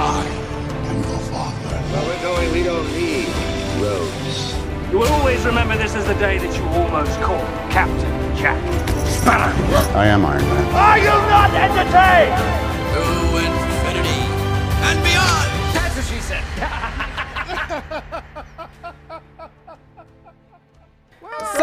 I am your father. Where we're going, we don't need roads. You will always remember this as the day that you almost caught Captain Jack Sparrow. I am Iron Man. Are you not entertained? To infinity and beyond! That's what she said.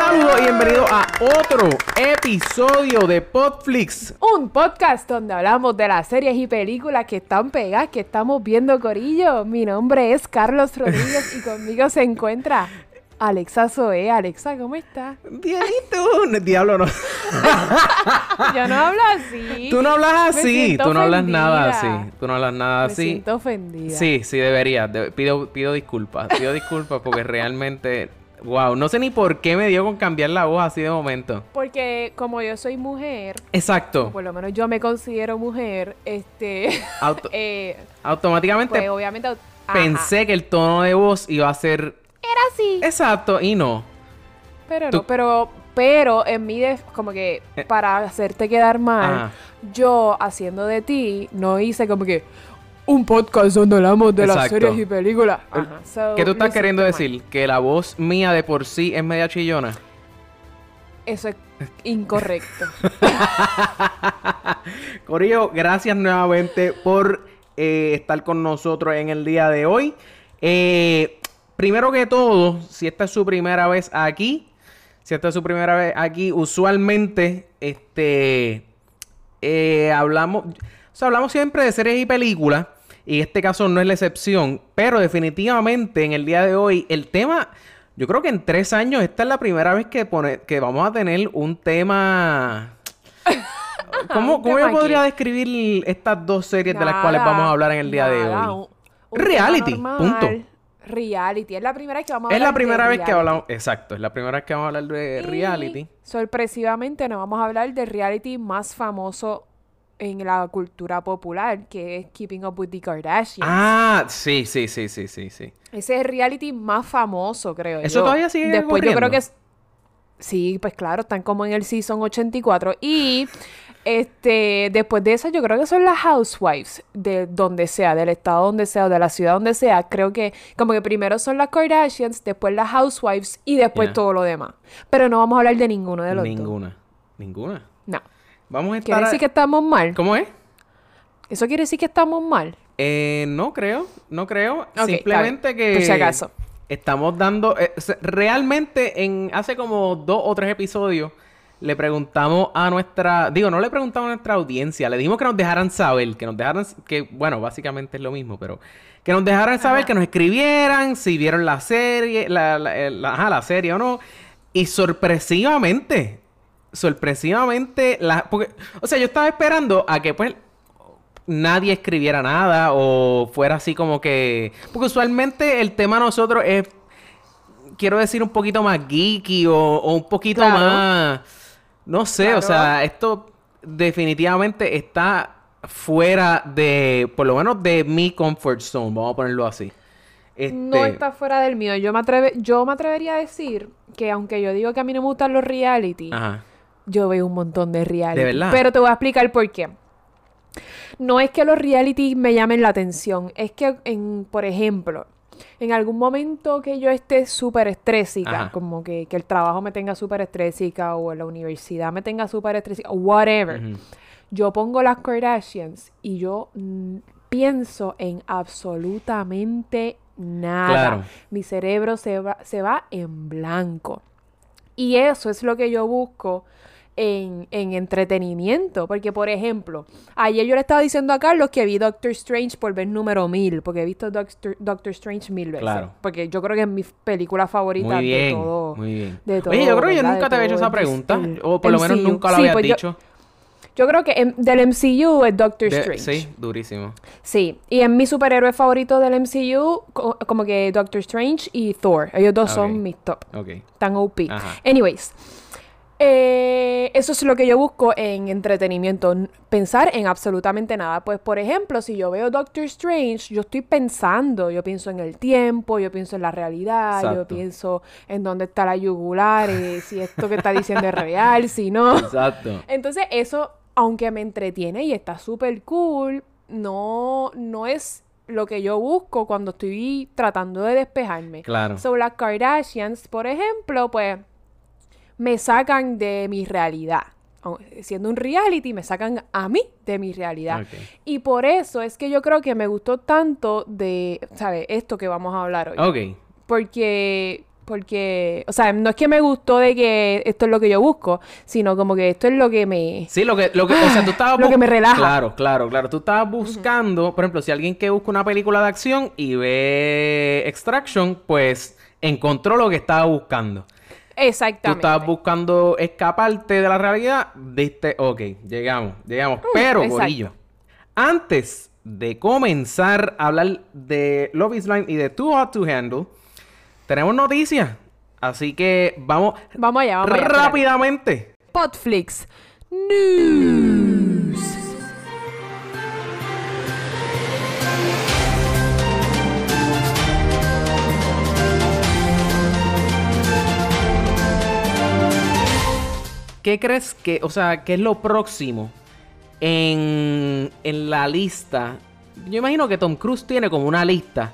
Saludos y bienvenidos a otro episodio de Podflix. Un podcast donde hablamos de las series y películas que están pegadas, que estamos viendo Corillo. Mi nombre es Carlos Rodríguez y conmigo se encuentra Alexa Zoe. Alexa, ¿cómo estás? Dianito, no, diablo no. Yo no hablo así. Tú no hablas Me así, tú no hablas nada así, tú no hablas nada Me así. siento ofendida. Sí, sí deberías. de- pido, pido disculpas, pido disculpas porque realmente, wow, no sé ni por qué me dio con cambiar la voz así de momento. Porque como yo soy mujer, Exacto. por lo menos yo me considero mujer, este... Auto- eh, automáticamente pues obviamente... pensé que el tono de voz iba a ser Era así. exacto y no. Pero Tú- no, pero, pero en mi def- como que Eh. para hacerte quedar mal, Ajá. yo haciendo de ti, no hice como que un podcast donde hablamos de las series y películas. Ajá. So, ¿Qué tú estás queriendo decir? ¿Que la voz mía de por sí es media chillona? Eso es incorrecto. Corillo, gracias nuevamente por eh, estar con nosotros en el día de hoy. Eh, primero que todo, si esta es su primera vez aquí, si esta es su primera vez aquí, usualmente este eh, hablamos, o sea, hablamos siempre de series y películas. Y este caso no es la excepción. Pero definitivamente en el día de hoy, el tema. Yo creo que en tres años, esta es la primera vez que, pone, que vamos a tener un tema. ¿Cómo, ¿Un cómo yo podría describir estas dos series de las cuales vamos a hablar en el día de hoy? un- un Reality, punto. Reality. Es la primera vez que vamos a Es hablar la primera de vez que reality. hablamos. Exacto, es la primera vez que vamos a hablar de Y, reality. Sorpresivamente nos vamos a hablar del reality más famoso en la cultura popular, que es Keeping Up with the Kardashians. Ah, sí, sí, sí, sí, sí, sí. Ese es el reality más famoso, creo ¿Eso yo. todavía sigue Después yo creo que es... Sí, pues claro, están como en el season 84. Y este después de eso yo creo que son las housewives de donde sea, del estado donde sea o de la ciudad donde sea. Creo que como que primero son las Kardashians, después las housewives y después todo lo demás. Pero no vamos a hablar de ninguno de los dos. Ninguna. Ninguna. No. Vamos a estar. ¿Quiere decir que estamos mal? ¿Cómo es? ¿Eso quiere decir que estamos mal? Eh, no creo, no creo. Simplemente que Por si acaso. estamos dando. eh, realmente, en hace como dos o tres episodios, le preguntamos a nuestra. Digo, no le preguntamos a nuestra audiencia, le dijimos que nos dejaran saber, que nos dejaran. Que, bueno, básicamente es lo mismo, pero. Que nos dejaran saber, que nos escribieran si vieron la serie, la, la, eh, la- ajá, la serie o no. Y sorpresivamente, sorpresivamente, la, porque, o sea, yo estaba esperando a que pues nadie escribiera nada o fuera así como que... Porque usualmente el tema nosotros es, quiero decir, un poquito más geeky o, o un poquito Claro. más... No sé, o sea, esto definitivamente está fuera de, por lo menos de mi comfort zone, vamos a ponerlo así. No Este, está fuera del mío. Yo me, atreve, yo me atrevería a decir que aunque yo digo que a mí no me gustan los reality, Ajá. Yo veo un montón de reality. ¿De verdad? Pero te voy a explicar por qué. No es que los reality me llamen la atención, es que, en, por ejemplo, en algún momento que yo esté súper estrésica, Ajá. como que, que el trabajo me tenga súper estrésica o la universidad me tenga súper estrésica, whatever, yo pongo las Kardashians y yo mm, pienso en absolutamente nada. Claro. Mi cerebro se va, se va en blanco. Y eso es lo que yo busco en, en entretenimiento. Porque, por ejemplo, ayer yo le estaba diciendo a Carlos que vi Doctor Strange por vez número mil. Porque he visto Doctor, Doctor Strange mil veces. Claro. Porque yo creo que es mi película favorita Muy de todo. muy bien. de todo, Oye, yo creo que yo nunca te había hecho esa pregunta, el o por lo menos MCU. nunca lo Sí, habías pues dicho. Yo creo que en- del MCU es Doctor De- Strange. sí, durísimo. Sí, y en mi superhéroe favorito del MCU, co- como que Doctor Strange y Thor. Ellos dos son mis top. Ok. Tan OP. Ajá. Anyways, eh, eso es lo que yo busco en entretenimiento. Pensar en absolutamente nada. Pues, por ejemplo, si yo veo Doctor Strange, yo estoy pensando. Yo pienso en el tiempo, yo pienso en la realidad, yo pienso en dónde está la yugular, eh, si esto que está diciendo es real, si no. Exacto. Entonces, eso, aunque me entretiene y está súper cool, no, no es lo que yo busco cuando estoy tratando de despejarme. Claro. So, las Kardashians, por ejemplo, pues me sacan de mi realidad. Siendo un reality, me sacan a mí de mi realidad. Y por eso es que yo creo que me gustó tanto de, ¿sabes? Esto que vamos a hablar hoy. Ok. Porque, porque, o sea, no es que me gustó de que esto es lo que yo busco, sino como que esto es lo que me... Sí, lo que, lo que, o sea, tú estabas Lo que me relaja. Claro, claro, claro. Tú estabas buscando, por ejemplo, si alguien que busca una película de acción y ve Extraction, pues encontró lo que estaba buscando. Tú Exactamente. estabas buscando escaparte de la realidad, diste, ok, llegamos, llegamos. Pero, Mm, exacto. Corillo, antes de comenzar a hablar de Love is Blind y de Too Hot to Handle, tenemos noticias. Así que vamos, Vamos allá, vamos allá. espérate. rápidamente. Potflix News. ¿Qué crees que, o sea, qué es lo próximo en, en la lista? Yo imagino que Tom Cruise tiene como una lista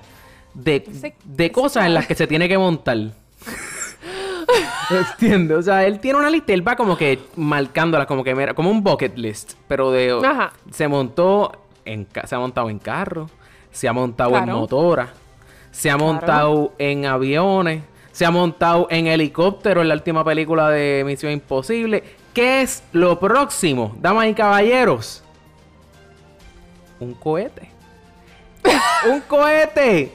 de, Ese- de ese cosas en las que se tiene que montar. ¿Entiendes? O sea, él tiene una lista y él va como que marcándolas, como que mira, como un bucket list, pero de Ajá. se montó en se ha montado en carro, se ha montado en motora, se ha Claro. montado en aviones, se ha montado en helicóptero en la última película de Misión Imposible. ¿Qué es lo próximo, damas y caballeros? Un cohete. un cohete.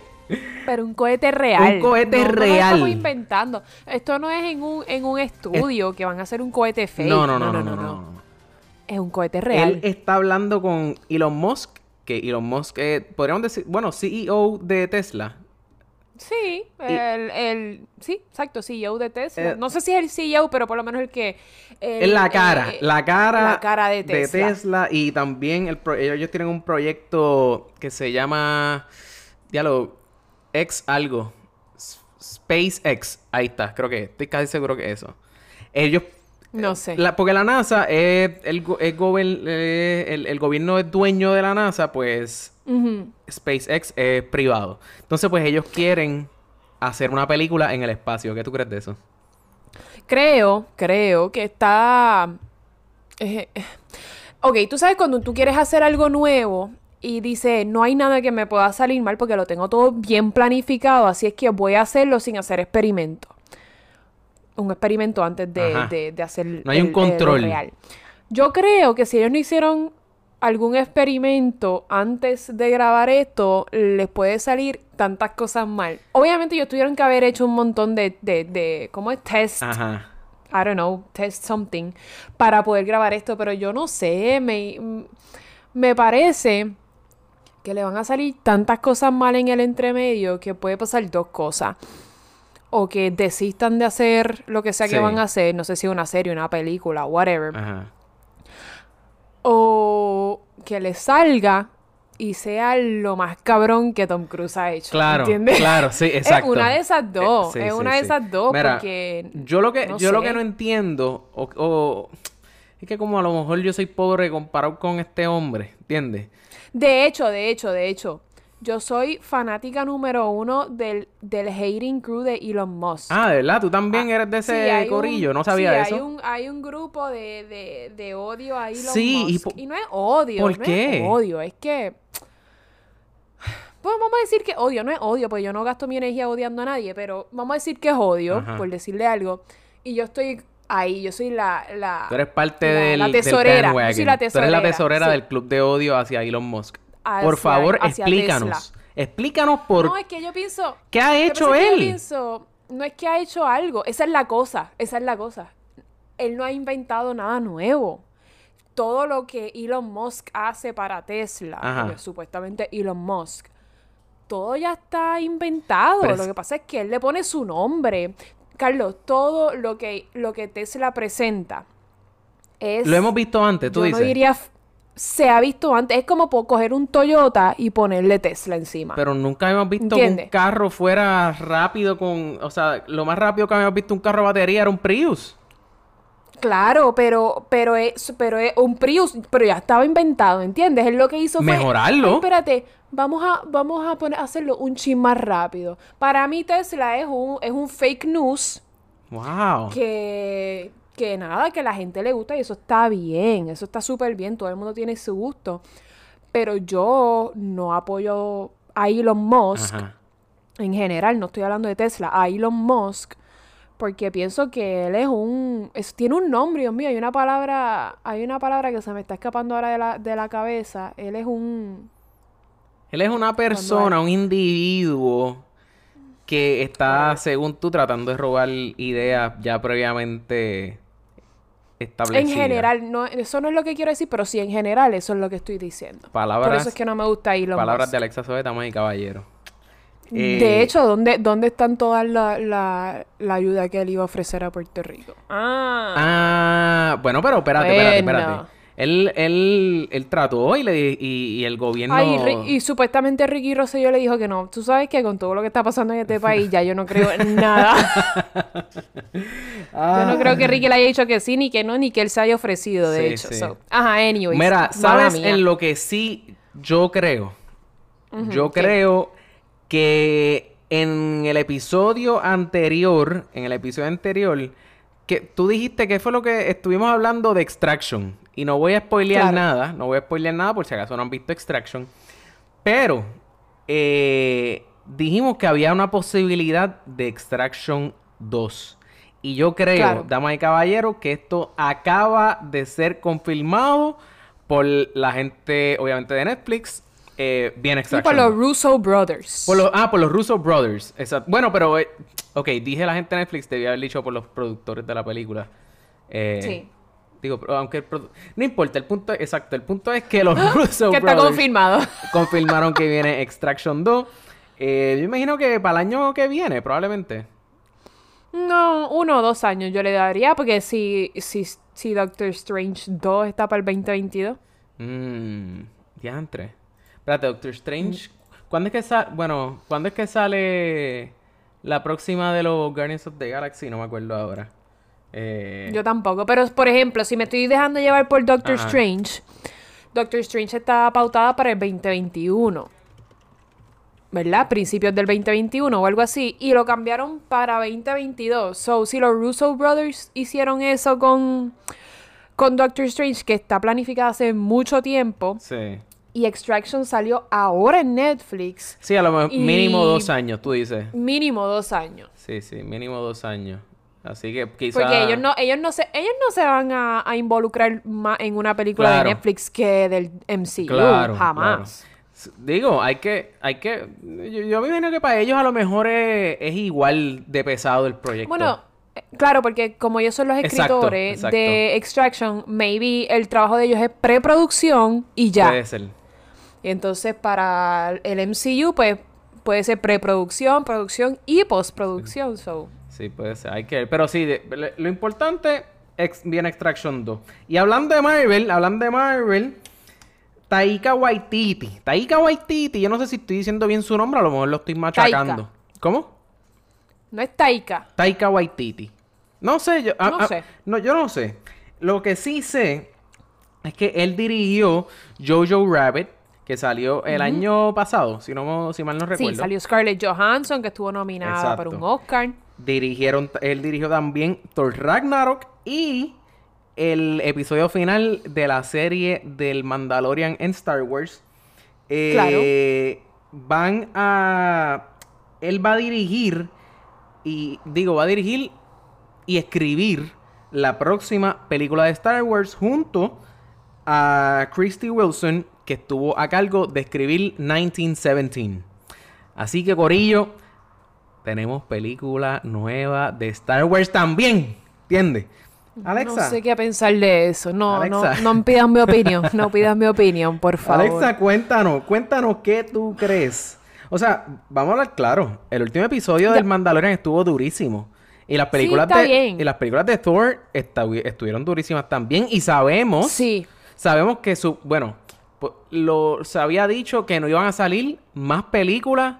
Pero un cohete real. Un cohete No, no real. estamos inventando. Esto no es en un, en un estudio que van a hacer un cohete fake. No, no, no, no, no, no, no. Es un cohete real. Él está hablando con Elon Musk, que Elon Musk, eh, podríamos decir, bueno, CEO de Tesla. Sí, el, el- sí, exacto, CEO de Tesla. Eh, no sé si es el CEO, pero por lo menos el que... el- Es la cara, eh, la cara, la cara de Tesla. Tesla, y también el pro- ellos tienen un proyecto que se llama, diálogo, X algo, SpaceX, ahí está, creo que, estoy casi seguro que eso. Ellos, No sé. la- porque la NASA es el, gober- eh, el, el gobierno es dueño de la NASA, pues SpaceX es privado. Entonces, pues ellos quieren hacer una película en el espacio. ¿Qué tú crees de eso? Creo, creo que está... eh, eh, Ok, tú sabes cuando tú quieres hacer algo nuevo y dices, no hay nada que me pueda salir mal porque lo tengo todo bien planificado, así es que voy a hacerlo sin hacer experimento. Un experimento antes de, de- de hacer No hay un el- control. real. Yo creo que si ellos no hicieron algún experimento antes de grabar esto, les puede salir tantas cosas mal. Obviamente ellos tuvieron que haber hecho un montón de, de, de ¿cómo es? Test. Ajá. I don't know, test something, para poder grabar esto, pero yo no sé, me, me parece que le van a salir tantas cosas mal en el entremedio que puede pasar dos cosas. O que desistan de hacer lo que sea Sí. que van a hacer, no sé si una serie, una película, whatever. Ajá. O que le salga y sea lo más cabrón que Tom Cruise ha hecho. Claro, ¿Entiendes? claro, sí, exacto. Es una de esas dos. Eh, sí, es sí, una de esas dos Mira, porque... Yo lo que, no yo lo que no entiendo, o, o- es que como a lo mejor yo soy pobre comparado con este hombre, ¿entiendes? De hecho, de hecho, de hecho, yo soy fanática número uno del, del hating crew de Elon Musk. Ah, ¿de verdad? ¿Tú también eres de Sí, ese un- corillo? No sabía sí, eso. Hay un, hay un grupo de, de, de odio a Elon Sí, y Musk. po- Y, no es odio. ¿Por no qué? Es odio, es que. Pues vamos a decir que odio, no es odio, pues yo no gasto mi energía odiando a nadie, pero vamos a decir que es odio, Ajá. por decirle algo. Y yo estoy ahí, yo soy la. la Tú eres parte la- del, la del tesorera. Yo soy la Tú eres tesorera. la tesorera sí. del club de odio hacia Elon Musk. Hacia- por favor, hacia explícanos. Explícanos por No, es que yo pienso. qué ha hecho él. Yo pienso, no es que ha hecho algo, esa es la cosa, esa es la cosa. Él no ha inventado nada nuevo. Todo lo que Elon Musk hace para Tesla, porque supuestamente Elon Musk, todo ya está inventado. Lo que pasa es que él le pone su nombre. Carlos, todo lo que, lo que Tesla presenta es... Lo hemos visto antes, tú yo dices. no diría... Se ha visto antes. Es como po- coger un Toyota y ponerle Tesla encima. Pero nunca hemos visto que un ¿Entiendes? carro fuera rápido con... O sea, lo más rápido que habíamos visto un carro a batería era un Prius. Claro, pero, pero es, pero es un Prius, pero ya estaba inventado, ¿entiendes? Él lo que hizo fue. Mejorarlo. "Ay, espérate, Vamos a, vamos a poner, hacerlo un chin más rápido. Para mí Tesla es un, es un fake news Wow. que, que nada, que a la gente le gusta y eso está bien, eso está súper bien, todo el mundo tiene su gusto. Pero yo no apoyo a Elon Musk Ajá. en general, no estoy hablando de Tesla, a Elon Musk, porque pienso que él es un, es- tiene un nombre, Dios mío, hay una palabra, hay una palabra que se me está escapando ahora de la, de la cabeza, él es un, Él es una persona, un individuo que está, según tú, tratando de robar ideas ya previamente en general, no, eso no es lo que quiero decir, pero sí, en general, eso es lo que estoy diciendo. Palabras, Por eso es que no me gusta Elon palabras de Alexa Sobe, damas y caballeros. De Eh, hecho, ¿dónde, ¿dónde están todas la, la, la ayuda que él iba a ofrecer a Puerto Rico? Ah, Ah, bueno, pero espérate, espérate, Bueno. espérate. Él, él, él trató y, le, y, y el gobierno... Ay, y supuestamente Ricky Rosselló le dijo que no. Tú sabes que con todo lo que está pasando en este país ya yo no creo en nada. Yo no creo que Ricky le haya dicho que sí, ni que no, ni que él se haya ofrecido, de Sí, hecho. sí. So, ajá, anyways. Mira, ¿sabes en lo que sí yo creo? yo creo que en el episodio anterior, en el episodio anterior, que tú dijiste que fue lo que estuvimos hablando de Extraction. Y no voy a spoilear Claro. nada, no voy a spoilear nada por si acaso no han visto Extraction. Pero eh, dijimos que había una posibilidad de Extraction 2. Y yo creo, Claro. damas y caballeros, que esto acaba de ser confirmado por la gente, obviamente, de Netflix. Eh, bien Y Extraction. por los Russo Brothers. Por los- ah, por los Russo Brothers. Exacto. Bueno, pero... eh, ok, dije la gente de Netflix, debía haber dicho por los productores de la película. Eh, Sí. Digo, aunque el No importa, el punto es... Exacto, el punto es que los Russo que está confirmado. confirmaron que viene Extraction 2. Eh, yo imagino que para el año que viene, probablemente. No, uno o dos años yo le daría, porque si, si, si Doctor Strange 2 está para el 2022. Mmm... Diantre. Espérate, Doctor Strange... ¿Cuándo es que sale... Bueno, ¿cuándo es que sale la próxima de los Guardians of the Galaxy? No me acuerdo ahora. Eh... Yo tampoco. Pero, por ejemplo, si me estoy dejando llevar por Doctor Ajá. Strange, Doctor Strange está pautada para el 2021. ¿Verdad? Principios del 2021 o algo así. Y lo cambiaron para 2022. So, si los Russo Brothers hicieron eso con, con Doctor Strange, que está planificada hace mucho tiempo, Sí. y Extraction salió ahora en Netflix, Sí, a lo mejor mínimo dos años, tú dices. mínimo dos años. Sí, sí, mínimo dos años. Así que quizás... Porque ellos no, ellos no se, ellos no se van a, a involucrar más en una película Claro. de Netflix que del MCU. Claro, jamás. claro. Digo, hay que, hay que, yo, yo me imagino que para ellos a lo mejor es, es igual de pesado el proyecto. Bueno, eh, claro, porque como ellos son los Exacto, escritores exacto. de Extraction, maybe el trabajo de ellos es preproducción y ya. Puede ser. Y entonces para el MCU, pues puede ser preproducción, producción y postproducción. So. Sí, puede ser. Hay que ver. Pero sí, de- lo importante viene Extraction 2. Y hablando de Marvel, hablando de Marvel, Taika Waititi. Taika Waititi, yo no sé si estoy diciendo bien su nombre, a lo mejor lo estoy machacando. Taika. ¿Cómo? No es Taika. Taika Waititi. No sé, yo, ah, No ah, sé. no, yo no sé. Lo que sí sé es que él dirigió Jojo Rabbit, que salió el año pasado, si no si mal no recuerdo. Sí, salió Scarlett Johansson, que estuvo nominada para un. Oscar. Dirigieron, él dirigió también Thor Ragnarok y el episodio final de la serie del Mandalorian en Star Wars. Eh, Van a. Él va a dirigir. Y digo, va a dirigir y escribir la próxima película de Star Wars junto a Christy Wilson, que estuvo a cargo de escribir 1917. Así que, Corillo, tenemos película nueva de Star Wars también. ¿Entiendes? Alexa. No sé qué pensar de eso. No, Alexa. no, no pidas mi opinión. No pidas mi opinión, por favor. Alexa, cuéntanos, cuéntanos qué tú crees. O sea, vamos a hablar claro. El último episodio del Mandalorian estuvo durísimo. Y las películas de bien. y las películas de Thor estuvieron durísimas también y sabemos Sí. sabemos que su bueno, lo se había dicho que no iban a salir más películas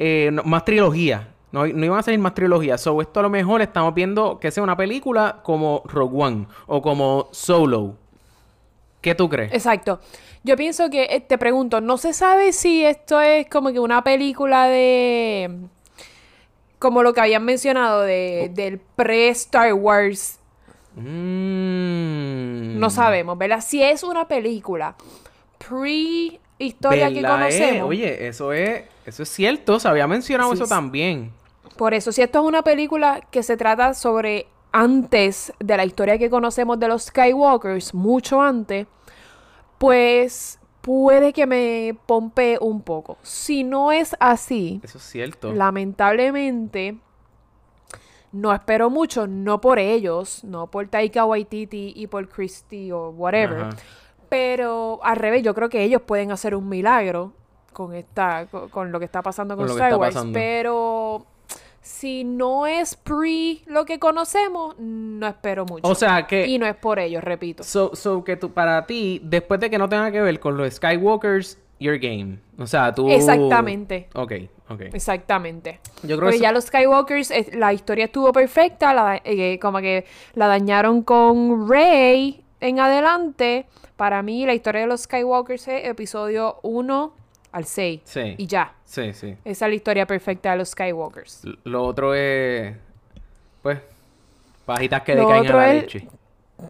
eh, no- más trilogías. No, no iban a salir más trilogías. So, esto a lo mejor estamos viendo que sea una película como Rogue One o como Solo. ¿Qué tú crees? Exacto. Yo pienso que, eh, te pregunto, no se sabe si esto es como que una película de... Como lo que habían mencionado de, del pre-Star Wars. Mm. No sabemos, ¿verdad? Si es una película pre-historia que ¿Verdad, eh? conocemos. Oye, eso es, eso es cierto. Se había mencionado Sí, eso sí. también. Por eso, si esto es una película que se trata sobre antes de la historia que conocemos de los Skywalkers, mucho antes, pues puede que me pompe un poco. Si no es así, Eso es cierto. lamentablemente no espero mucho, no por ellos, no por Taika Waititi y por Christie o whatever, Ajá. Pero al revés, yo creo que ellos pueden hacer un milagro con esta con, con lo que está pasando con, Con Star Wars, pero si no es pre lo que conocemos, no espero mucho. O sea que. y no es por ellos, repito. So, so que tú, para ti, después de que no tenga que ver con los Skywalkers, your game. O sea, tú. Exactamente. Ok, ok. Exactamente. Yo creo Porque eso- ya los Skywalkers, eh, la historia estuvo perfecta, la eh, como que la dañaron con Rey en adelante. Para mí, la historia de los Skywalkers es episodio 1 al 6. Sí. Y ya. Sí, sí. Esa es la historia perfecta de los Skywalkers. L- Lo otro es. Pues. Pajitas que Lo decaen a la es- leche.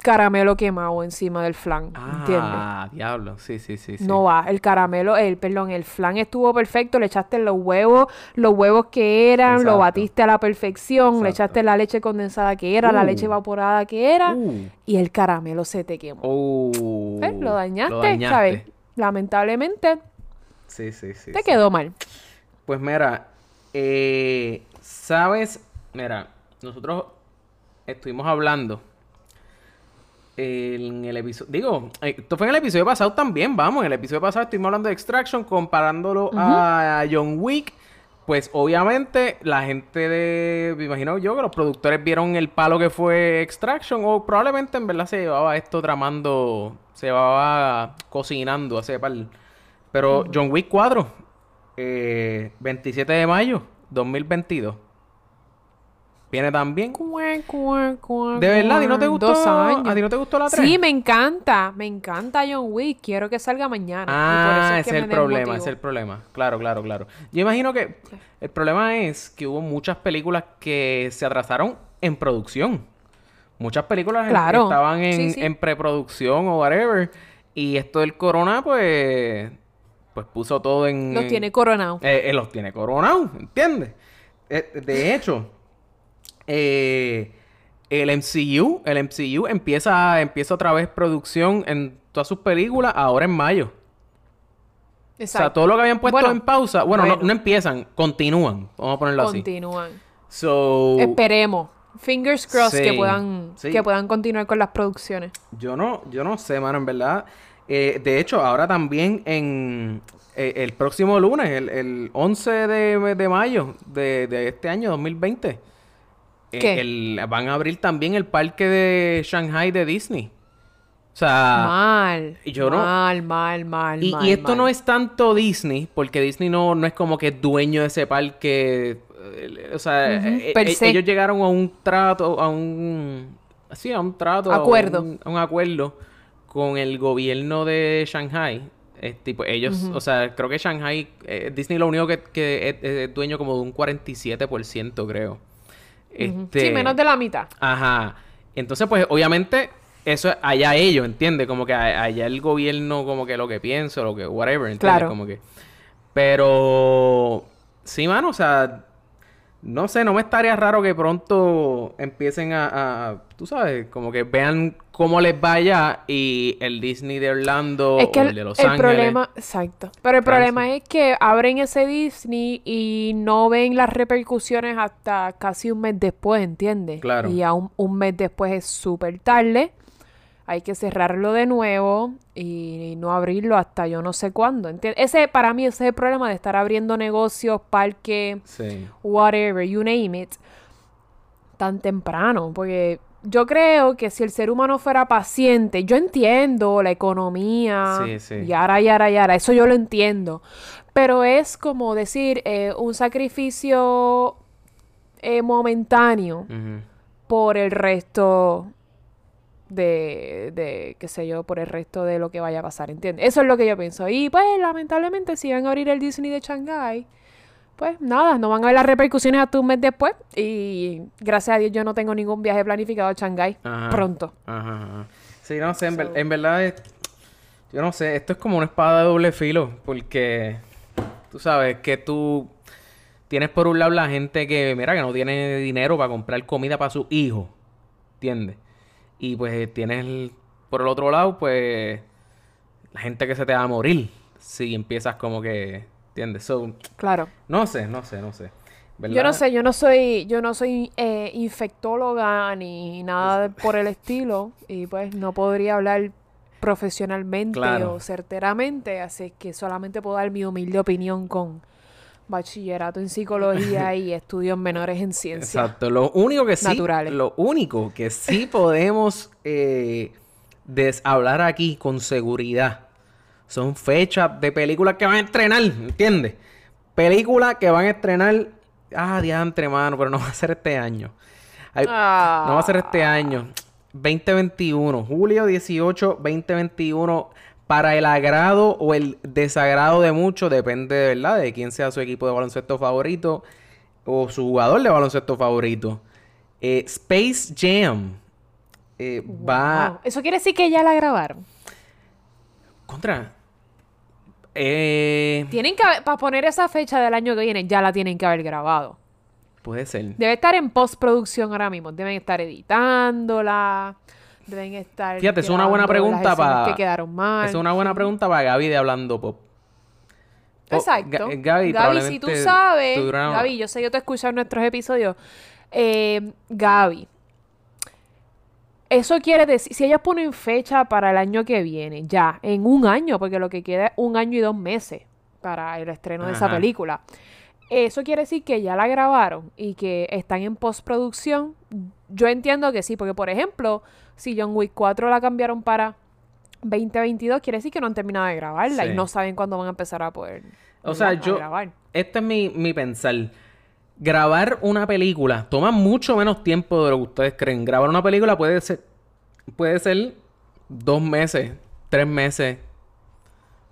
Caramelo quemado encima del flan. ¿Entiendes? Ah, diablo. Sí, sí, sí. sí. No va, el caramelo, el, perdón, el flan estuvo perfecto, le echaste los huevos, los huevos que eran, Exacto. lo batiste a la perfección, le echaste la leche condensada que era, la Uh. leche evaporada que era, Uh. y el caramelo se te quemó. ¿Ves? Lo dañaste, Lo dañaste. ¿sabes? Lamentablemente, Sí, sí, sí. te sí. quedó mal. Pues mira, eh, sabes, mira, nosotros estuvimos hablando en el episodio, digo, eh, esto fue en el episodio pasado también, vamos, en el episodio pasado estuvimos hablando de Extraction comparándolo a John Wick. Pues obviamente la gente de, me imagino yo que los productores vieron el palo que fue Extraction o probablemente en verdad se llevaba esto tramando, se llevaba cocinando hace par. Pero John Wick 4, eh, 27 de mayo 2022. Viene también. De verdad, ¿a ti no te gustó? Dos años. ¿A ti no te gustó la 3? Sí, me encanta, me encanta John Wick, quiero que salga mañana. y por eso Ah, que ese es el problema, ese es el problema. Claro, claro, claro. Yo imagino que el problema es que hubo muchas películas que se atrasaron en producción. Muchas películas en- Claro. estaban en, Sí, sí. en preproducción o whatever. Y esto del corona, pues, pues puso todo en... Los en- tiene coronado. eh, eh, los tiene coronados, ¿entiendes? Eh, de hecho, eh, el MCU, el MCU empieza, empieza otra vez producción en todas sus películas ahora en mayo. O sea, todo lo que habían puesto Bueno, en pausa, bueno, no- bueno. No, empiezan, continúan, vamos a ponerlo así. Continúan. So, Esperemos. Fingers crossed que puedan, sí. que puedan continuar con las producciones. Yo no, yo no sé, mano, en verdad. Eh, de hecho, ahora también en eh, el próximo lunes, el, el 11 de, de mayo de, de este año, 2020, eh, el- van a abrir también el parque de Shanghai de Disney. O sea, mal. y yo no- mal, mal, mal, y, mal, y esto mal. no es tanto Disney, porque Disney no, no es como que es dueño de ese parque. eh, O sea, eh, eh, ellos llegaron a un trato, a un... Sí, a un trato. a Acuerdo. un- A un, acuerdo con el gobierno de Shanghai. Eh, tipo, ellos, o sea, creo que Shanghai, eh, Disney lo único que, que es, es dueño como de un 47%, creo. Este, Sí, menos de la mitad. Ajá. Entonces, pues, obviamente, eso es allá ellos, ¿entiendes? Como que allá el gobierno, como que lo que pienso, lo que, whatever, ¿entiendes? Claro. Como que. Pero. Sí, mano, o sea. No sé, no me estaría raro que pronto empiecen a, a- tú sabes, como que vean cómo les vaya y el Disney de Orlando es que o el, el de Los el Ángeles. problema, exacto. Pero el Francia. problema es que abren ese Disney y no ven las repercusiones hasta casi un mes después, ¿entiendes? Claro. Y a un, un mes después es súper tarde. Hay que cerrarlo de nuevo y no abrirlo hasta yo no sé cuándo, ¿entiendes? Ese, para mí, ese es el problema de estar abriendo negocios, parques, Sí. whatever, you name it, tan temprano. Porque yo creo que si el ser humano fuera paciente, yo entiendo la economía, Sí, sí. yara, yara, yara, eso yo lo entiendo. Pero es como decir, eh, un sacrificio eh, momentáneo por el resto de, de, qué sé yo, por el resto de lo que vaya a pasar, ¿entiendes? Eso es lo que yo pienso. Y pues, lamentablemente, si van a abrir el Disney de Shanghai, pues nada, no van a ver las repercusiones hasta un mes después. Y gracias a Dios yo no tengo ningún viaje planificado a Shanghai Ajá. pronto. Ajá, ajá. Sí, no sé, en, ver- So- en verdad es- Yo no sé, esto es como una espada de doble filo, porque tú sabes que tú tienes por un lado la gente que, mira, que no tiene dinero para comprar comida para su hijo, ¿entiendes? Y pues tienes el- por el otro lado, pues la gente que se te va a morir si empiezas como que, ¿entiendes? So, Claro. no sé, no sé, no sé. Yo no sé, yo no soy, yo no soy eh, infectóloga ni nada de- por el estilo. Y pues no podría hablar profesionalmente Claro. o certeramente. Así que solamente puedo dar mi humilde opinión con bachillerato en psicología y estudios menores en ciencia. Exacto. Lo único que sí, Naturales. lo único que sí podemos eh, hablar aquí con seguridad son fechas de películas que van a estrenar, ¿entiendes? Películas que van a estrenar, ah, diantre, mano, pero no va a ser este año. Ay, Ah. No va a ser este año. 2021, julio 18, 2021. Para el agrado o el desagrado de muchos, depende de verdad de quién sea su equipo de baloncesto favorito o su jugador de baloncesto favorito. Eh, Space Jam eh, va. Eso quiere decir que ya la grabaron. contra. Eh, Tienen que para poner esa fecha del año que viene, ya la tienen que haber grabado. puede ser. Debe estar en postproducción ahora mismo. Deben estar editándola. Deben estar. Fíjate, es una buena pregunta para. que quedaron mal. Es una buena pregunta para Gaby de Hablando Pop. Oh, Exacto. Ga- Gaby, Gaby, si tú sabes. Gaby, yo sé, yo te he escuchado en nuestros episodios. Eh, Gaby. Eso quiere decir, si ellos ponen fecha para el año que viene, ya, en un año, porque lo que queda es un año y dos meses para el estreno de esa película. Eso quiere decir que ya la grabaron y que están en postproducción. Yo entiendo que sí, porque por ejemplo, si John Wick 4 la cambiaron para 2022, quiere decir que no han terminado de grabarla Sí. y no saben cuándo van a empezar a poder O sea, yo. grabar. Este es mi, mi pensar. Grabar una película toma mucho menos tiempo de lo que ustedes creen. Grabar una película puede ser. Puede ser dos meses, tres meses.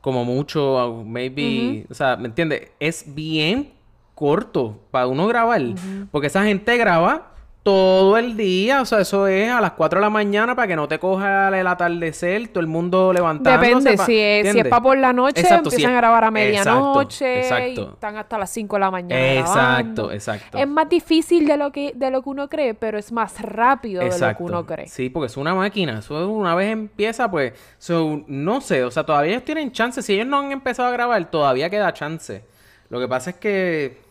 Como mucho, maybe. O sea, ¿me entiendes? Es bien corto para uno grabar. Porque esa gente graba todo el día. O sea, eso es a las 4 de la mañana para que no te coja el atardecer, todo el mundo levantándose. Depende, pa- si es, si es para por la noche, Exacto, si empiezan es- a grabar a medianoche exacto. y están hasta las 5 de la mañana Exacto, exacto. Es más difícil de lo que de lo que uno cree, pero es más rápido de lo que uno cree. Sí, porque es una máquina. Eso una vez empieza, pues, so, no sé, o sea, todavía ellos tienen chance. Si ellos no han empezado a grabar, todavía queda chance. Lo que pasa es que,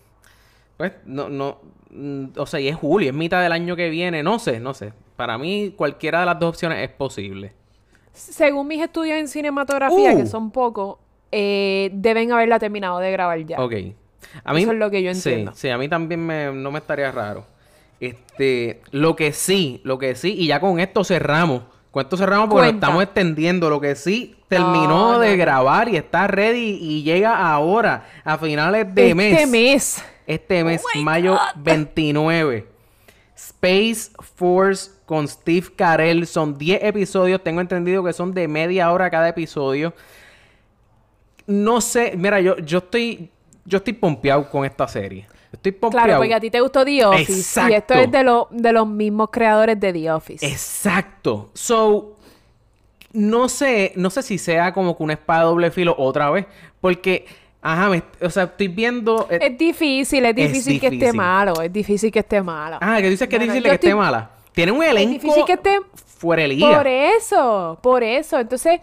pues, no, no, mm, o sea, y es julio, es mitad del año que viene, no sé, no sé. Para mí, cualquiera de las dos opciones es posible. Según mis estudios en cinematografía, Uh. que son pocos, eh, deben haberla terminado de grabar ya. Ok. A mí, Eso es lo que yo sí, entiendo. Sí, a mí también me- no me estaría raro. Este, lo que sí, lo que sí, y ya con esto cerramos. Con esto cerramos porque nos estamos extendiendo. Lo que sí terminó de no, grabar y está ready y llega ahora, a finales de este mes. mes. Este mes, Oh my mayo God. 29. Space Force con Steve Carell. Son 10 episodios. Tengo entendido que son de media hora cada episodio. No sé, mira, yo, yo estoy. Yo estoy pompeado con esta serie. Estoy pompeado. Claro, porque a ti te gustó The Office. Y esto es de, lo- de los mismos creadores de The Office. Exacto. So, no sé, no sé si sea como que una espada doble filo otra vez. Porque, ajá, me- o sea, estoy viendo. eh, Es difícil, es difícil, que esté malo. Es difícil que esté malo. ah, que dices que es difícil que esté mala. Tiene un elenco. difícil que esté fuera de liga. Por eso, por eso. Entonces,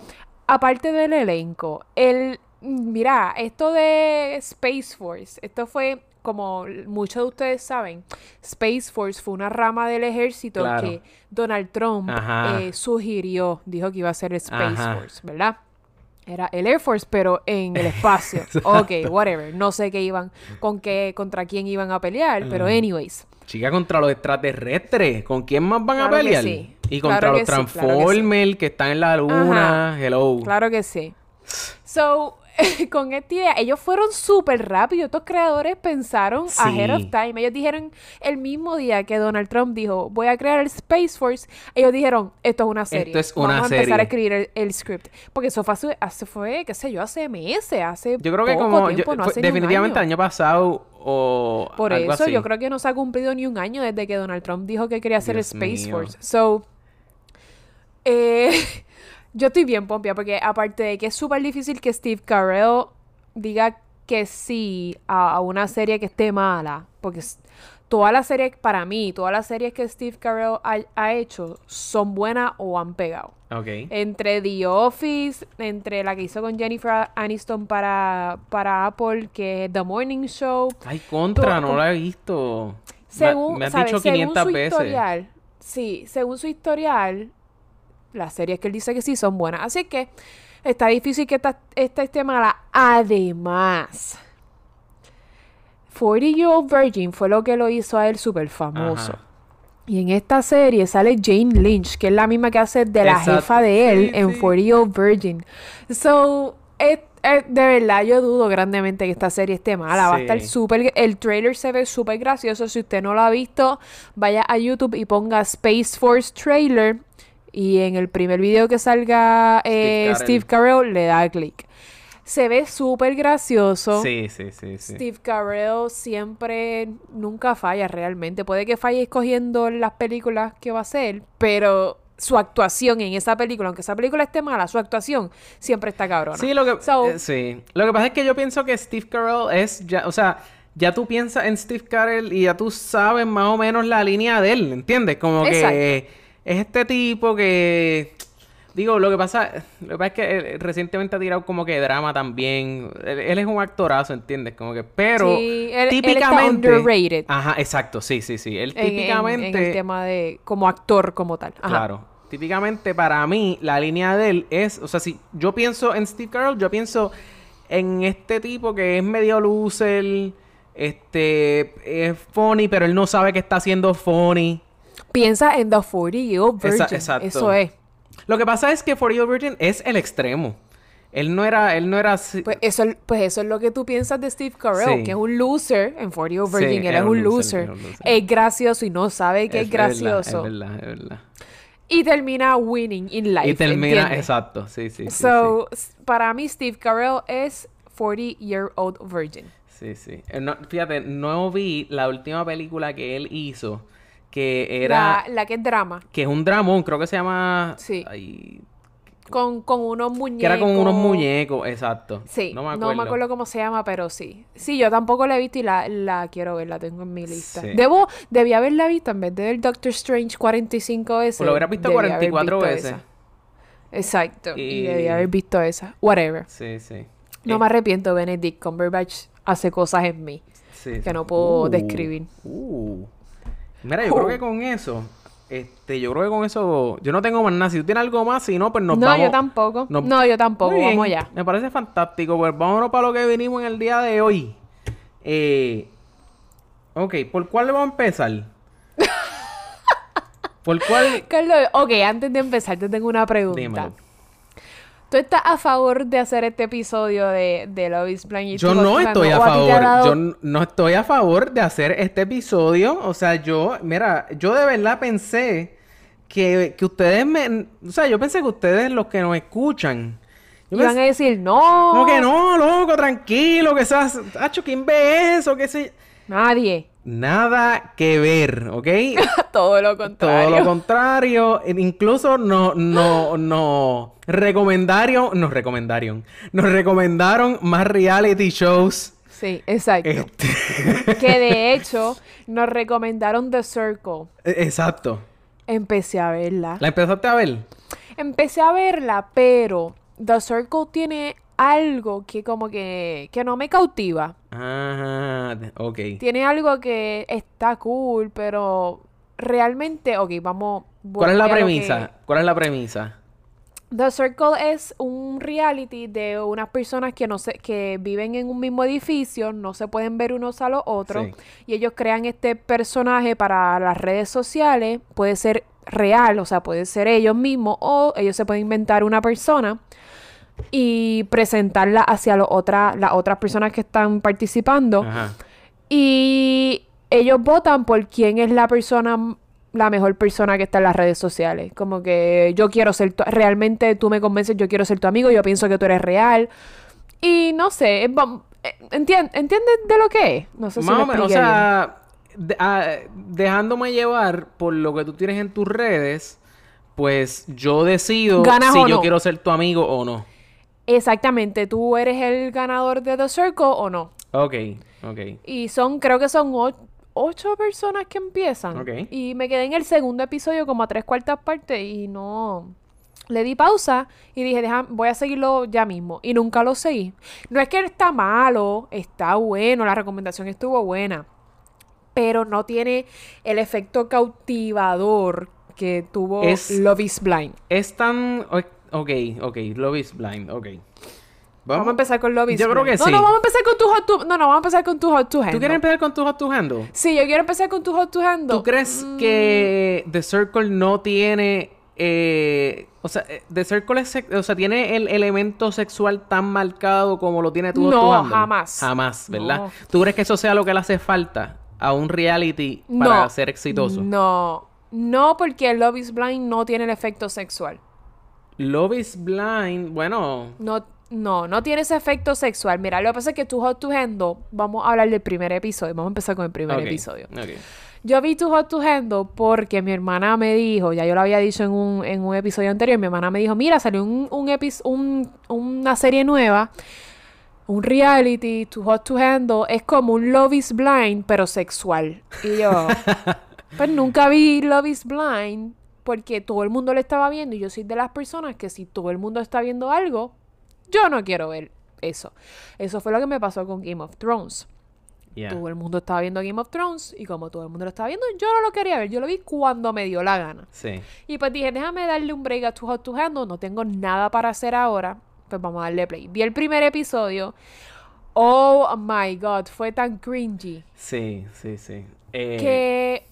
aparte del elenco, el mira, esto de Space Force, esto fue como muchos de ustedes saben, Space Force fue una rama del ejército Claro. que Donald Trump eh, sugirió, dijo que iba a ser el Space Ajá. Force, ¿verdad? Era el Air Force, pero en el espacio. ok, whatever. No sé qué iban, con qué, contra quién iban a pelear, pero anyways. Chica contra los extraterrestres. ¿Con quién más van a que pelear? sí. Y contra Claro los que sí, claro que sí. Transformers que, están en la luna. Hello. Claro que sí. So, con esta idea, ellos fueron súper rápidos. Estos creadores pensaron Sí. ahead of time. Ellos dijeron el mismo día que Donald Trump dijo, voy a crear el Space Force, ellos dijeron, esto es una serie. Esto es una Vamos a empezar serie. a escribir el, el script. Porque eso fue, hace, hace- fue, qué sé yo, hace meses, hace Yo creo que poco como... yo- no hace definitivamente el año. año pasado o Por algo eso así. yo creo que no se ha cumplido ni un año desde que Donald Trump dijo que quería hacer Dios el Space mío. Force. So, eh, yo estoy bien pompia porque aparte de que es súper difícil que Steve Carell diga que sí a, a una serie que esté mala, porque todas las series, para mí, todas las series que Steve Carell ha, ha hecho son buenas o han pegado. Ok. Entre The Office, entre la que hizo con Jennifer Aniston para, para Apple, que es The Morning Show. Ay, contra, no la he visto. Según, me has ¿sabes? dicho según 500 su veces. historial, sí, según su historial, las series que él dice que sí son buenas. Así que está difícil que esta, esta esté mala. Además, 40 Year Old Virgin fue lo que lo hizo a él súper famoso. Ajá. Y en esta serie sale Jane Lynch, que es la misma que hace de la Exacto. jefa de él Sí, en sí. 40 Year Old Virgin. So, es- es- de verdad, yo dudo grandemente que esta serie esté mala. Va a estar súper. El trailer se ve súper gracioso. Si usted no lo ha visto, vaya a YouTube y ponga Space Force Trailer. Y en el primer video que salga eh. Steve Carell, le da clic. Se ve súper gracioso. Sí, sí, sí, sí. Steve Carell siempre nunca falla realmente. Puede que falle escogiendo las películas que va a hacer, pero su actuación en esa película, aunque esa película esté mala, su actuación siempre está cabrona. Sí, lo que, So- eh, sí. Lo que pasa es que yo pienso que Steve Carell es ya, o sea, ya tú piensas en Steve Carell y ya tú sabes más o menos la línea de él, ¿entiendes? Como que es este tipo que digo, lo que pasa, lo que pasa es que él recientemente ha tirado como que drama también. Él, él es un actorazo, ¿entiendes? Como que, pero Sí, él- él está típicamente, underrated. ajá, exacto, sí, sí, sí. Él En- en- típicamente, En, el tema de como actor como tal. Ajá. Claro. Típicamente para mí la línea de él es, o sea, si yo pienso en Steve Carell, yo pienso en este tipo que es medio loser, este, es funny, pero él no sabe que está haciendo funny. Piensa en The 40 Year Old Virgin. Esa- exacto. Eso es. Lo que pasa es que For You Virgin es el extremo. Él no era, él no era así- Pues eso, pues eso es lo que tú piensas de Steve Carell, Sí. que es un loser en 40 Year Old Sí, Virgin. él era es un loser. Es gracioso y no sabe que es, gracioso. Es verdad, es verdad. Y termina winning in life. Y termina, ¿entiendes? exacto, sí, sí, sí. So, s- para mí, Steve Carell es 40 Year Old Virgin. Sí, sí. Eh, no, fíjate, no vi la última película que él hizo, que era... La, la que es drama. que es un dramón, creo que se llama... Sí. ay, Con, con unos muñecos. que era con unos muñecos, exacto. Sí, no me acuerdo. cómo se llama, pero sí. Sí, yo tampoco la he visto y la, la quiero ver, la tengo en mi lista. Sí. Debo, debí haberla visto en vez de Doctor Strange 45 veces. Pues lo hubiera visto debí haber 44 visto veces. esa. Exacto. Y... Y- debí haber visto esa. Whatever. Sí, sí. No Eh, me arrepiento, Benedict Cumberbatch hace cosas en mí. sí, que sí. no puedo Uh, describir. uh. Mira, yo creo que con eso, este, yo creo que con eso, yo no tengo más nada. Si tú tienes algo más, si no, pues nos no, vamos. yo tampoco. nos- No, yo tampoco. Vamos allá. Me parece fantástico. Pues vámonos para lo que vinimos en el día de hoy. Eh, ok, ¿por cuál vamos a empezar? ¿Por cuál? Carlos, ok, antes de empezar, te tengo una pregunta. Dímelo. ¿Tú estás a favor de hacer este episodio de, de Love is Blind? y Yo no estoy a favor. dado- Yo no estoy a favor de hacer este episodio. O sea, yo, mira, yo de verdad pensé que, que ustedes me. O sea, yo pensé que ustedes, los que nos escuchan. Yo Iban a decir, no. como que no, loco, tranquilo, que seas. Hacho, ¿quién ve eso? ¿Qué sé? Nadie. Nada que ver, ¿ok? Todo lo Todo contrario. lo contrario, incluso no, no, no recomendaron, nos recomendaron, nos recomendaron más reality shows. Sí, exacto. Este, Que de hecho, nos recomendaron The Circle. e- exacto. Empecé a verla. ¿La empezaste a ver? Empecé a verla, pero The Circle tiene algo que como que, que no me cautiva. Ah, ok. Tiene algo que está cool, pero realmente, ok, vamos. ¿Cuál es la premisa? ¿Cuál es la premisa? The Circle es un reality de unas personas que no se, que viven en un mismo edificio, no se pueden ver unos a los otros, Sí. y ellos crean este personaje para las redes sociales, puede ser real, o sea, puede ser ellos mismos, o ellos se pueden inventar una persona y presentarla hacia los otra- las otras personas que están participando. Ajá. Y ellos votan por quién es la persona, la mejor persona que está en las redes sociales. Como que yo quiero ser, tu- realmente tú me convences, yo quiero ser tu amigo, yo pienso que tú eres real. Y no sé, eh, entien- ¿entiendes de lo que es? No sé si me o bien. sea, de- ah, dejándome llevar por lo que tú tienes en tus redes, pues yo decido ¿Ganas si yo quiero ser tu amigo o no. Exactamente, ¿tú eres el ganador de The Circle o no? Ok, ok. Y son, creo que son ocho personas que empiezan. Ok. Y me quedé en el segundo episodio como a tres cuartas partes y no... Le di pausa y dije, Deja, voy a seguirlo ya mismo. Y nunca lo seguí. No es que está malo, está bueno, la recomendación estuvo buena. Pero no tiene el efecto cautivador que tuvo Es- Love is Blind. Es tan... Ok, ok. Love is blind, ok. Vamos a empezar con Love is Yo creo Blind. que no, sí. No, vamos a empezar con tu hot to... No, no, vamos a empezar con tu hot to ¿Tú handle. quieres empezar con tu Hot to Handle? Sí, yo quiero empezar con tu hot to handle. ¿Tú crees Mm. que The Circle no tiene... eh, o sea, eh, The Circle es o sea, tiene el elemento sexual tan marcado como lo tiene tu Hot No, to Handle? jamás. Jamás, ¿verdad? No. ¿Tú crees que eso sea lo que le hace falta a un reality para ser exitoso? No, no, porque Love is Blind no tiene el efecto sexual. Love is Blind, bueno... No, no, no tiene ese efecto sexual. Mira, lo que pasa es que tu Hot to Handle, vamos a hablar del primer episodio. Vamos a empezar con el primer episodio. Yo vi tu Hot to Handle porque mi hermana me dijo, ya yo lo había dicho en un, en un episodio anterior, mi hermana me dijo, mira, salió un, un, epis- un- una serie nueva, un reality, tu Hot to Handle, es como un Love is Blind, pero sexual. Y yo, pues nunca vi Love is Blind porque todo el mundo lo estaba viendo y yo soy de las personas que si todo el mundo está viendo algo, yo no quiero ver eso. Eso fue lo que me pasó con Game of Thrones. Yeah. Todo el mundo estaba viendo Game of Thrones y como todo el mundo lo estaba viendo, yo no lo quería ver. Yo lo vi cuando me dio la gana. Sí. Y pues dije, déjame darle un break a tu Hot to Handle. No tengo nada para hacer ahora. Pues vamos a darle play. Vi el primer episodio. Oh my god, fue tan cringy. Sí, sí, sí. Eh, Que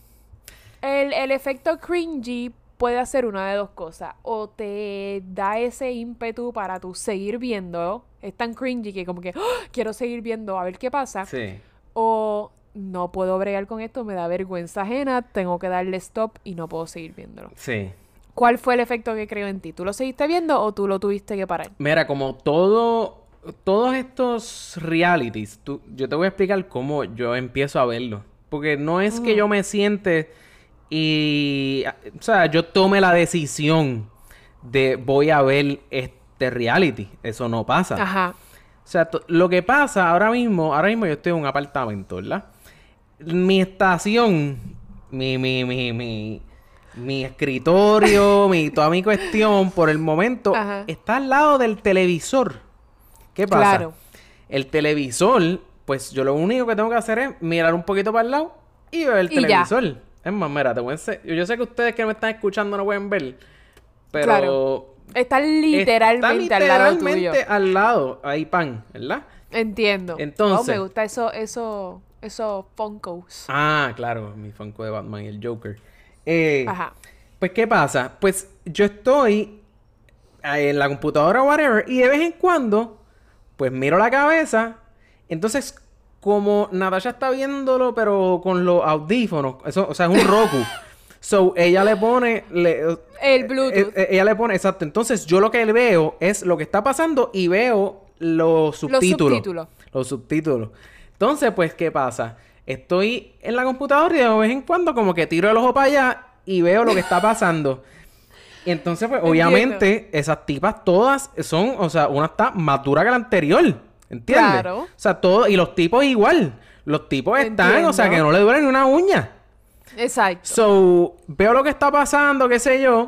el, el efecto cringy puede hacer una de dos cosas. O te da ese ímpetu para tú seguir viendo. Es tan cringy que como que "Ah, quiero seguir viendo a ver qué pasa. Sí. O no puedo bregar con esto, me da vergüenza ajena, tengo que darle stop y no puedo seguir viéndolo. Sí. ¿Cuál fue el efecto que creó en ti? ¿Tú lo seguiste viendo o tú lo tuviste que parar? Mira, como todo, todos estos realities, tú- yo te voy a explicar cómo yo empiezo a verlo. Porque no es que yo me siente y, o sea, yo tome la decisión de voy a ver este reality. Eso no pasa. Ajá. O sea, lo que pasa ahora mismo, ahora mismo yo estoy en un apartamento, ¿verdad? Mi estación, mi, mi, mi, mi, mi escritorio, mi, toda mi cuestión, por el momento, Ajá. está al lado del televisor. ¿Qué pasa? Claro. El televisor, pues yo lo único que tengo que hacer es mirar un poquito para el lado y ver el Y ya. Es más, mira, te voy a ense- Yo, sé que ustedes que me están escuchando no pueden ver, pero... Claro. Está literalmente, Está al lado tuyo. literalmente al lado. Hay pan, ¿verdad? Entiendo. Entonces- Oh, me gusta eso, eso, esos Funkos. Ah, claro, mi Funko de Batman y el Joker. Eh, Ajá. Pues, ¿qué pasa? Pues yo estoy eh, en la computadora o whatever y de vez en cuando, pues miro la cabeza. Entonces, como Natasha está viéndolo, pero con los audífonos, eso, o sea, es un Roku. so, ella le pone... le- El Bluetooth. eh, eh, ella le pone, exacto. Entonces, yo lo que veo es lo que está pasando y veo los subtítulos. subtítulos. Los subtítulos. Entonces, pues, ¿qué pasa? Estoy en la computadora y de vez en cuando como que tiro el ojo para allá y veo lo que está pasando. Y entonces, pues, obviamente, esas tipas todas son, o sea, una está más dura que la anterior. ¿Entiendes? Claro. O sea, todo, y los tipos igual. Los tipos están, o sea, que no le duele ni una uña. Exacto. So, veo lo que está pasando, qué sé yo.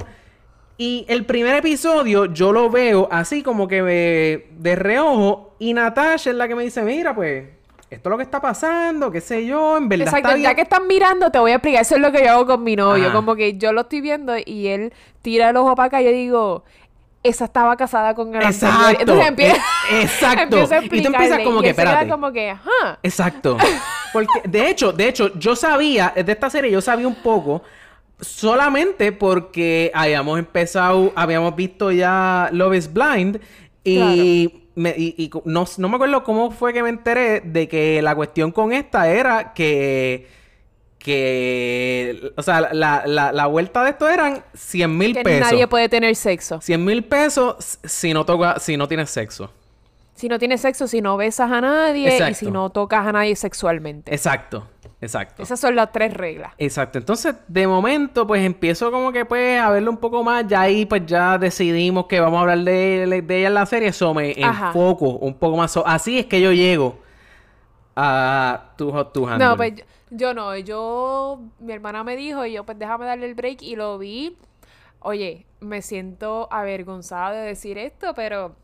Y el primer episodio yo lo veo así como que me- de reojo. Y Natasha es la que me dice, mira, pues, esto es lo que está pasando, qué sé yo, en verdad Exacto, está bien. ya que están mirando, te voy a explicar. Eso es lo que yo hago con mi novio. Ajá. Como que yo lo estoy viendo y él tira el ojo para acá y yo digo, esa estaba casada con el anterior. Exacto. Entonces empieza, Eh, exacto. empiezo a Y tú empiezas como que, espérate. como que, ajá. Exacto. Porque, de hecho, de hecho, yo sabía, de esta serie yo sabía un poco, solamente porque habíamos empezado, habíamos visto ya Love is Blind Y, me, y, no, no me acuerdo cómo fue que me enteré de que la cuestión con esta era que... Que... O sea, la, la, la vuelta de esto eran 100 mil pesos. nadie puede tener sexo. 100 mil pesos si no toca, si no tienes sexo. Si no tienes sexo, si no besas a nadie y si no tocas a nadie sexualmente. Exacto, exacto. Esas son las tres reglas. Exacto. Entonces, de momento, pues empiezo como que pues a verlo un poco más. Ya ahí, pues ya decidimos que vamos a hablar de, de ella en la serie. Eso me Ajá. enfoco un poco más. So, así es que yo llego a tu Hot. No, pues yo, no, yo, mi hermana me dijo y yo pues déjame darle el break y lo vi. Oye, me siento avergonzada de decir esto, pero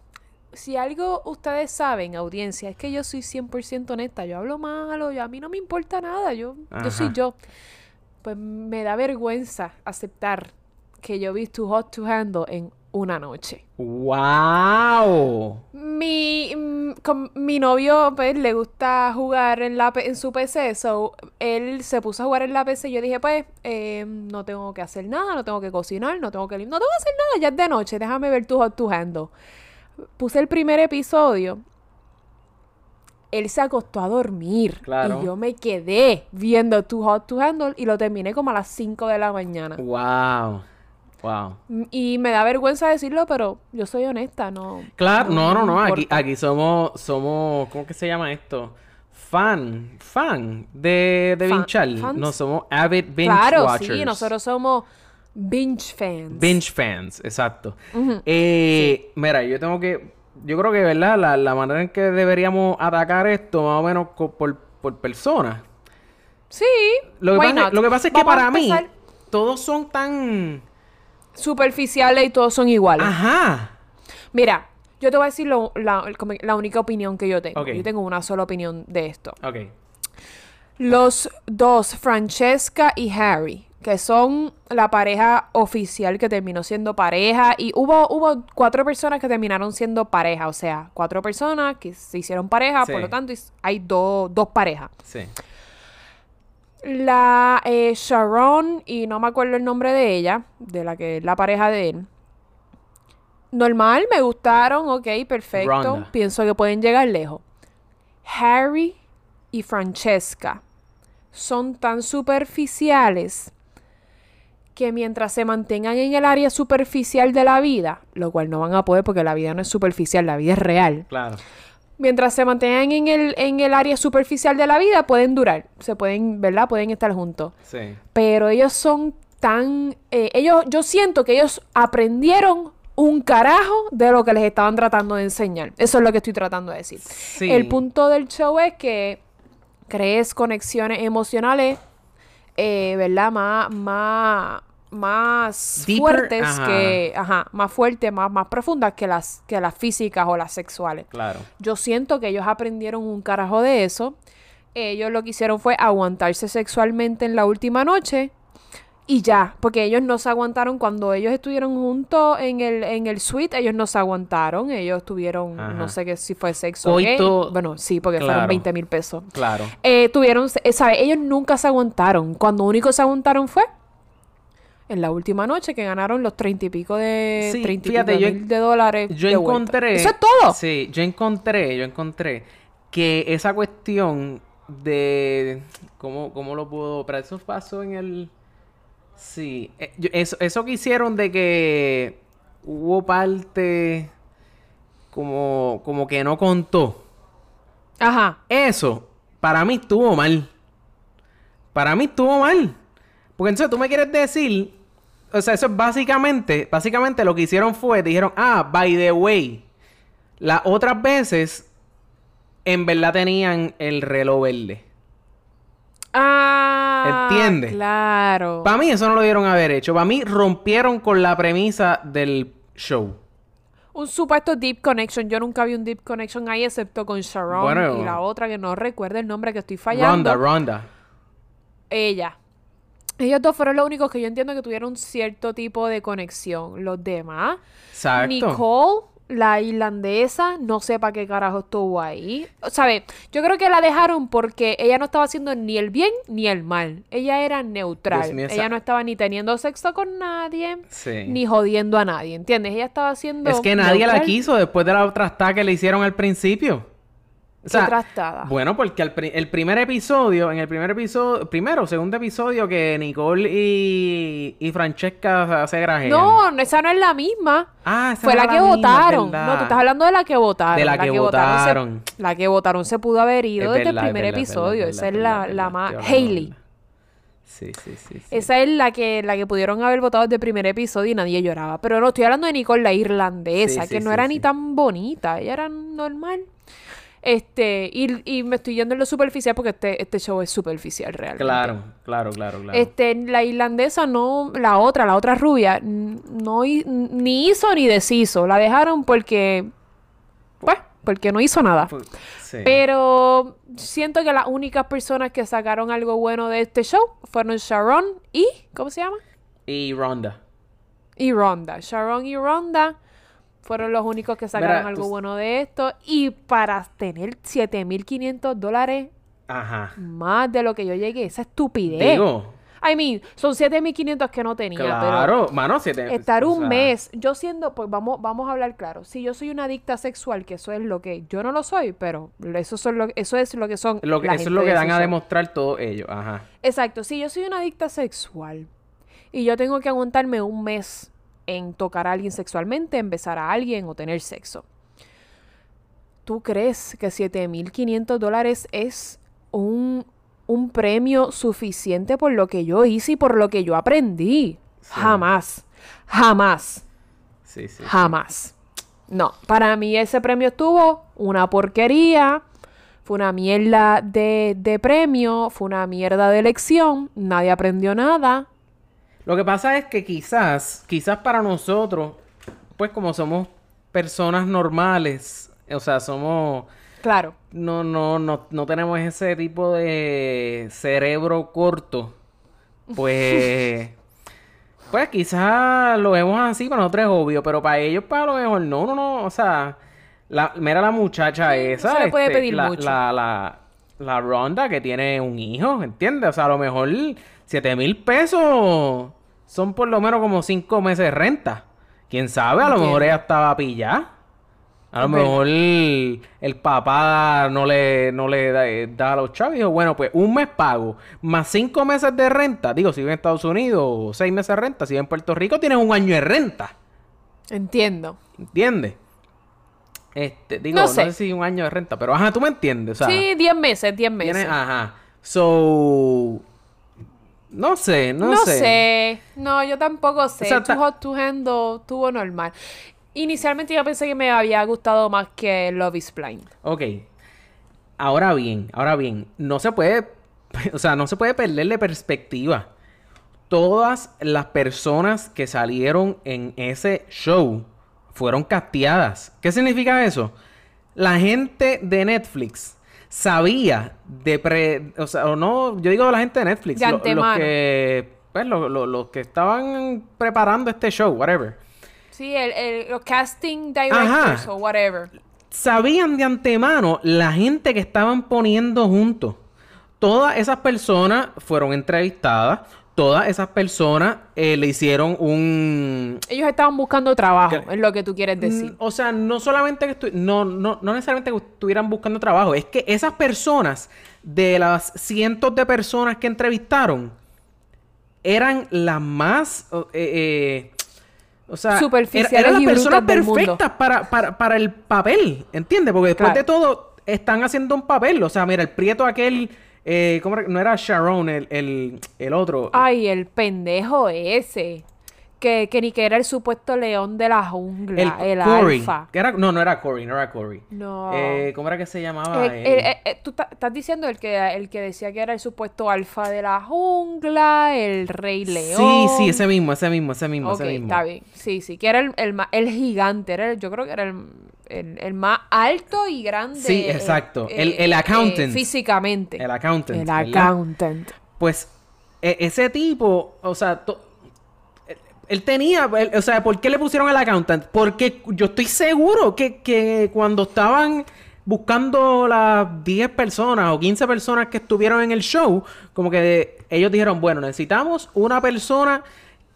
si algo ustedes saben, audiencia, es que yo soy 100% honesta, yo hablo malo, yo, a mí no me importa nada, yo, yo soy yo. Pues me da vergüenza aceptar que yo vi Too Hot to Handle en una noche. ¡Wow! Mi, mm, con- mi novio pues, le gusta jugar en, la, en su PC, so él se puso a jugar en la PC y yo dije, pues, eh, no tengo que hacer nada, no tengo que cocinar, no tengo que lim- no tengo que hacer nada, ya es de noche, déjame ver tu Hot to Handle. Puse el primer episodio, él se acostó a dormir Claro. y yo me quedé viendo tu Hot to Handle y lo terminé como a las 5 de la mañana. ¡Wow! ¡Wow! Y me da vergüenza decirlo, pero yo soy honesta, no. Claro, no, no, no. Aquí, aquí somos, somos, ¿cómo que se llama esto? Fan, fan de, de Fan-. No, somos avid binge Claro, watchers. sí, nosotros somos binge fans. Binge fans, exacto. Eh, Mira, yo tengo que. Yo creo que, ¿verdad? La, la manera en que deberíamos atacar esto, más o menos por, por persona. Sí. Lo que, pasa, lo que pasa es que para mí, todos son tan. Superficiales y todos son iguales. Ajá. Mira, yo te voy a decir lo- la, como la única opinión que yo tengo. Ok. Yo tengo una sola opinión de esto. Ok. Los dos, Francesca y Harry, que son la pareja oficial que terminó siendo pareja. Y hubo, hubo cuatro personas que terminaron siendo pareja. O sea, cuatro personas que se hicieron pareja. Sí. Por lo tanto, is- hay do- dos parejas. Sí. La eh, Sharon, y no me acuerdo el nombre de ella, de la que es la pareja de él. Normal, me gustaron, ok, perfecto. Pienso que pueden llegar lejos. Harry y Francesca son tan superficiales que mientras se mantengan en el área superficial de la vida, lo cual no van a poder porque la vida no es superficial, la vida es real. Claro. Mientras se mantengan en el, en el área superficial de la vida, pueden durar. Se pueden, ¿verdad? Pueden estar juntos. Sí. Pero ellos son tan... eh, ellos, yo siento que ellos aprendieron un carajo de lo que les estaban tratando de enseñar. Eso es lo que estoy tratando de decir. Sí. El punto del show es que crees conexiones emocionales, eh, ¿verdad? Más, más, más Deeper, fuertes ajá. que... Ajá, más fuertes, más, más profundas que las, que las físicas o las sexuales. Claro. Yo siento que ellos aprendieron un carajo de eso. Ellos lo que hicieron fue aguantarse sexualmente en la última noche y ya, porque ellos no se aguantaron cuando ellos estuvieron juntos en el, en el suite, ellos no se aguantaron, ellos tuvieron, Ajá. no sé qué si fue sexo. Coito- Bueno, sí, porque fueron Claro. 20 mil pesos. Claro. Eh, tuvieron, eh, ¿sabes? Ellos nunca se aguantaron. Cuando único se aguantaron fue en la última noche que ganaron los 30 y pico de, Sí, 30 y fíjate, pico yo- mil de dólares. Yo de encontré. Eso es todo. Sí, yo encontré, yo encontré que esa cuestión de. ¿Cómo, cómo lo puedo.? Pero eso pasó en el. Sí. eh, eso, eso que hicieron de que hubo parte. Como, como que no contó. Ajá. Eso, para mí estuvo mal. Para mí estuvo mal. Porque entonces tú me quieres decir. O sea, eso es básicamente. Básicamente lo que hicieron fue. Dijeron, ah, by the way. Las otras veces. En verdad tenían el reloj verde. Ah, ¿Entiendes? Claro. Para mí eso no lo dieron haber hecho. Para mí rompieron con la premisa del show. Un supuesto deep connection. Yo nunca vi un deep connection ahí excepto con Sharon Bueno. y la otra que no recuerdo el nombre que estoy fallando. Ronda, Ronda. Ella. Ellos dos fueron los únicos que yo entiendo que tuvieron cierto tipo de conexión. Los demás. Exacto. Nicole la irlandesa, no sé para qué carajo estuvo ahí. ¿Sabe? Yo creo que la dejaron porque ella no estaba haciendo ni el bien ni el mal. Ella era neutral. Dios mío, esa- Ella no estaba ni teniendo sexo con nadie, Sí. ni jodiendo a nadie, ¿entiendes? Ella estaba haciendo... Es que nadie la quiso después de la trastada que le hicieron al principio. O. Bueno, porque pri- el primer episodio, en el primer episodio, primero o segundo episodio que Nicole y, y Francesca se grajean. No, no, esa no es la misma. Ah, esa Fue la que votaron. No, tú estás hablando de la que votaron. De la que votaron. se, la que votaron se pudo haber ido Es desde el es primer es episodio. verdad, Esa es la, verdad, la más... Hailey. Sí, sí, sí, sí. Esa es la que, la que pudieron haber votado desde el primer episodio y nadie lloraba. Pero no, estoy hablando de Nicole, la irlandesa, Sí, sí, que no era ni tan bonita. Ella era normal. Este, y, y me estoy yendo en lo superficial porque este, este show es superficial realmente. Claro, claro, claro, claro. Este, la irlandesa no, la otra, la otra rubia, no ni hizo ni deshizo. La dejaron porque, pues, porque no hizo nada. Fu- sí. Pero siento que las únicas personas que sacaron algo bueno de este show fueron Sharon y, ¿cómo se llama? Y Ronda. Y Ronda. Sharon y Ronda fueron los únicos que sacaron Mira, algo tú- bueno de esto. Y para tener 7.500 dólares Ajá. más de lo que yo llegué, esa estupidez. Digo, I mean, son 7.500 que no tenía, pero... claro, mano, siete... Estar o un sea, mes, yo siendo, pues vamos, vamos a hablar claro. Si yo soy una adicta sexual, que eso es lo que yo no lo soy, pero eso, son lo, eso es lo que son. Lo que, la eso es lo que dan a demostrar todos ellos, ajá. Exacto, si yo soy una adicta sexual y yo tengo que aguantarme un mes en tocar a alguien sexualmente, en besar a alguien o tener sexo. ¿Tú crees que 7.500 dólares es un, un premio suficiente por lo que yo hice y por lo que yo aprendí? Jamás, jamás. Sí, sí. Jamás. No, para mí ese premio estuvo una porquería, fue una mierda de, de premio, fue una mierda de elección, nadie aprendió nada. Lo que pasa es que quizás, quizás para nosotros, pues como somos personas normales, o sea, somos... Claro, No, no, no, no tenemos ese tipo de cerebro corto. Pues... pues quizás lo vemos así, para nosotros es obvio, pero para ellos, para lo mejor no, no, no. O sea, la, mira la muchacha esa. se le puede este, pedir la, mucho. La, la, la Ronda que tiene un hijo, ¿entiendes? O sea, a lo mejor 7 mil pesos son por lo menos como 5 meses de renta. ¿Quién sabe? A lo mejor ella estaba pillada. A lo mejor el, el papá no le, no le da, eh, da a los chavos dijo, bueno, pues un mes pago, más cinco meses de renta. Digo, si vive en Estados Unidos, seis meses de renta. Si vive en Puerto Rico, tienes un año de renta. entiendo. ¿Entiendes? Este, digo, No no sé. si un año de renta, pero ajá, tú me entiendes. O sea, sí, 10 meses, 10 meses. tienes, ajá. So, no sé, no, no sé. sé. No, yo tampoco sé. O sea, Too ta- Hot to Handle estuvo normal. Inicialmente yo pensé que me había gustado más que Love is Blind. Ok. Ahora bien, ahora bien, no se puede, o sea, no se puede perderle perspectiva. Todas las personas que salieron en ese show fueron casteadas. ¿Qué significa eso? La gente de Netflix sabía de pre, o sea, o no, yo digo la gente de Netflix, De lo- los que, pues, lo- lo- los que estaban preparando este show, whatever. Sí, el, el- los casting directors Ajá. o whatever. sabían de antemano la gente que estaban poniendo juntos. Todas esas personas fueron entrevistadas. Todas esas personas eh, le hicieron un... Ellos estaban buscando trabajo, Que- es lo que tú quieres decir. Mm, O sea, no solamente que estu- no, no, no necesariamente que estuvieran buscando trabajo, es que esas personas, de las cientos de personas que entrevistaron, eran las más... o- eh, eh, o sea, era- Superficiales eran las y personas perfectas para, para, para el papel, ¿entiendes? Porque después Claro. de todo están haciendo un papel. O sea, mira, el prieto aquel... Eh, ¿cómo era? No era Sharon, el, el, el otro. Ay, el pendejo ese. Que, que ni que era el supuesto león de la jungla, el, Corey. alfa. Que era- no, no era Corey, no era Corey. No. Eh, ¿Cómo era que se llamaba? El- el- el- el- tú estás diciendo el que, el que decía que era el supuesto alfa de la jungla, el rey león. Sí, sí, ese mismo, ese mismo, ese mismo, Ok, ese mismo. está bien. Sí, sí, que era el, el, el gigante, era el- yo creo que era el, el, el más alto y grande. Sí, eh, exacto. eh, El- el eh, accountant. físicamente. El accountant. El ¿verdad? accountant. Pues e- ese tipo, o sea, Él tenía, él- o sea, ¿por qué le pusieron el accountant? Porque yo estoy seguro que, que cuando estaban buscando las 10 personas o 15 personas que estuvieron en el show, como que ellos dijeron, bueno, necesitamos una persona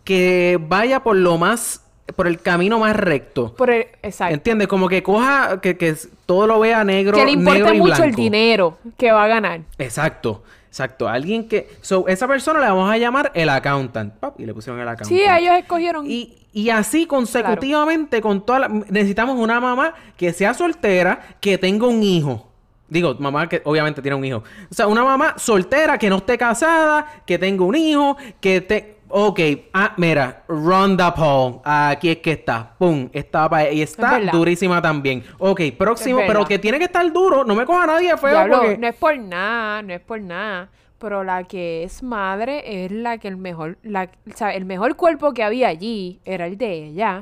que vaya por lo más, por el camino más recto. Por el- exacto. ¿Entiendes? Como que coja, que, que todo lo vea negro, que le importe negro y mucho el dinero que va a ganar. Exacto, exacto. Alguien que... So, esa persona le vamos a llamar el accountant. Pap, y le pusieron el accountant. Sí, ellos escogieron. Y, y así consecutivamente con toda la... Necesitamos una mamá que sea soltera, que tenga un hijo. Digo, mamá que obviamente tiene un hijo. O sea, una mamá soltera que no esté casada, que tenga un hijo, que te... Ok, ah, mira, Ronda Paul, aquí es que está, pum, está pa- y está durísima también. Ok, próximo, pero que tiene que estar duro, no me coja nadie feo Diablo, porque... no es por nada, no es por nada. Pero la que es madre es la que el mejor, la, o sea, el mejor cuerpo que había allí era el de ella.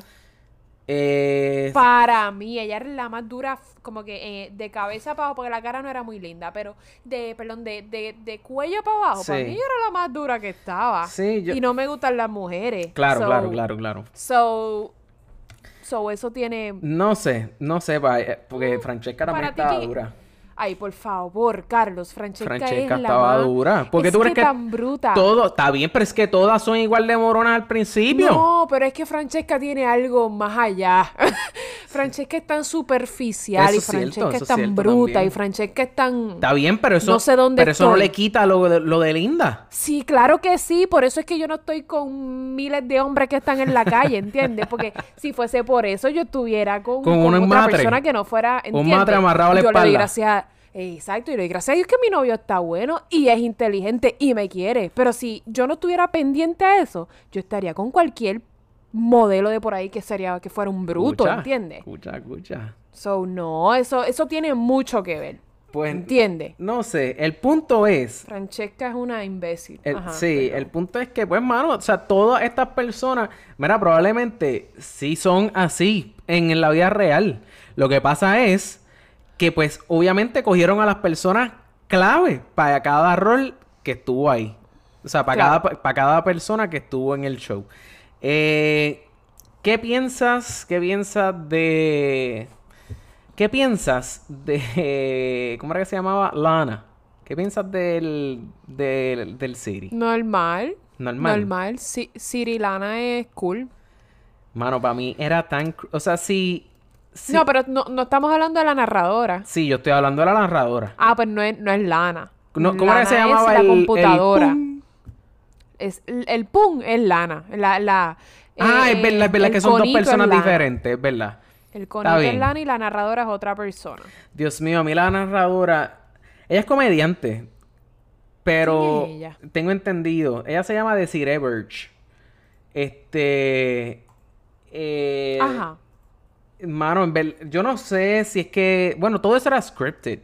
Eh, Para mí, ella era la más dura, como que eh, de cabeza para abajo, porque la cara no era muy linda, pero de, perdón, de, de, de cuello para abajo, para mí era la más dura que estaba. Sí, yo- Y no me gustan las mujeres. claro, So- claro, claro, claro. So, so eso tiene... No sé, no sé, eh, porque Francesca también para estaba dura. Ay, por favor, Carlos, Francesca, Francesca es la estaba más- dura. Porque es tú crees que, tan bruta. todo está bien, pero es que todas son igual de moronas al principio. No, pero es que Francesca tiene algo más allá. Francesca es tan superficial Eso y cierto, Francesca es es tan bruta también. y Francesca es tan... Está bien, pero eso, No sé dónde pero eso no le quita lo de, lo de Linda. Sí, claro que sí, por eso es que yo no estoy con miles de hombres que están en la calle, ¿entiendes? Porque si fuese por eso yo estuviera con, Con con un otra matre. persona que no fuera, ¿entiendes? matre amarrado a la yo le doy espalda. gracias a- Exacto, y le doy gracias a Dios que mi novio está bueno y es inteligente y me quiere. Pero si yo no estuviera pendiente a eso, yo estaría con cualquier modelo de por ahí que sería que fuera un bruto, Escucha, ¿entiendes? Escucha, escucha. So, no, eso, eso tiene mucho que ver. Pues, ¿Entiendes? no sé, el punto es... Francesca es una imbécil. el- Ajá, sí, el punto es que, pues, mano, o sea, todas estas personas, mira, probablemente sí son así en la vida real. Lo que pasa es que, pues, obviamente cogieron a las personas clave para cada rol que estuvo ahí. O sea, para, Claro. cada, para cada persona que estuvo en el show. Eh, ¿Qué piensas? ¿Qué piensas de... ¿Qué piensas de... ¿Cómo era que se llamaba? Lana. ¿Qué piensas del... del, del Siri? Normal. Normal. Normal. Sí, Siri Lana es cool. Mano, para mí era tan... O sea, sí... sí No, pero no, no estamos hablando de la narradora. Sí, yo estoy hablando de la narradora. Ah, pues no es, no es Lana. No, ¿Cómo era que se Lana llamaba es el... la el computadora. pum? Es, el, el pum es Lana. La, la, Ah, eh, es verdad, es verdad que son dos es personas Lana. diferentes, es verdad. El conito es. Lana y la narradora es otra persona. Dios mío, a mí la narradora... Ella es comediante. Pero... ¿Quién es ella? Tengo entendido. Ella se llama Desiree Birch. Este... Eh, Ajá. Mano, en ver- yo no sé si es que... Bueno, todo eso era scripted.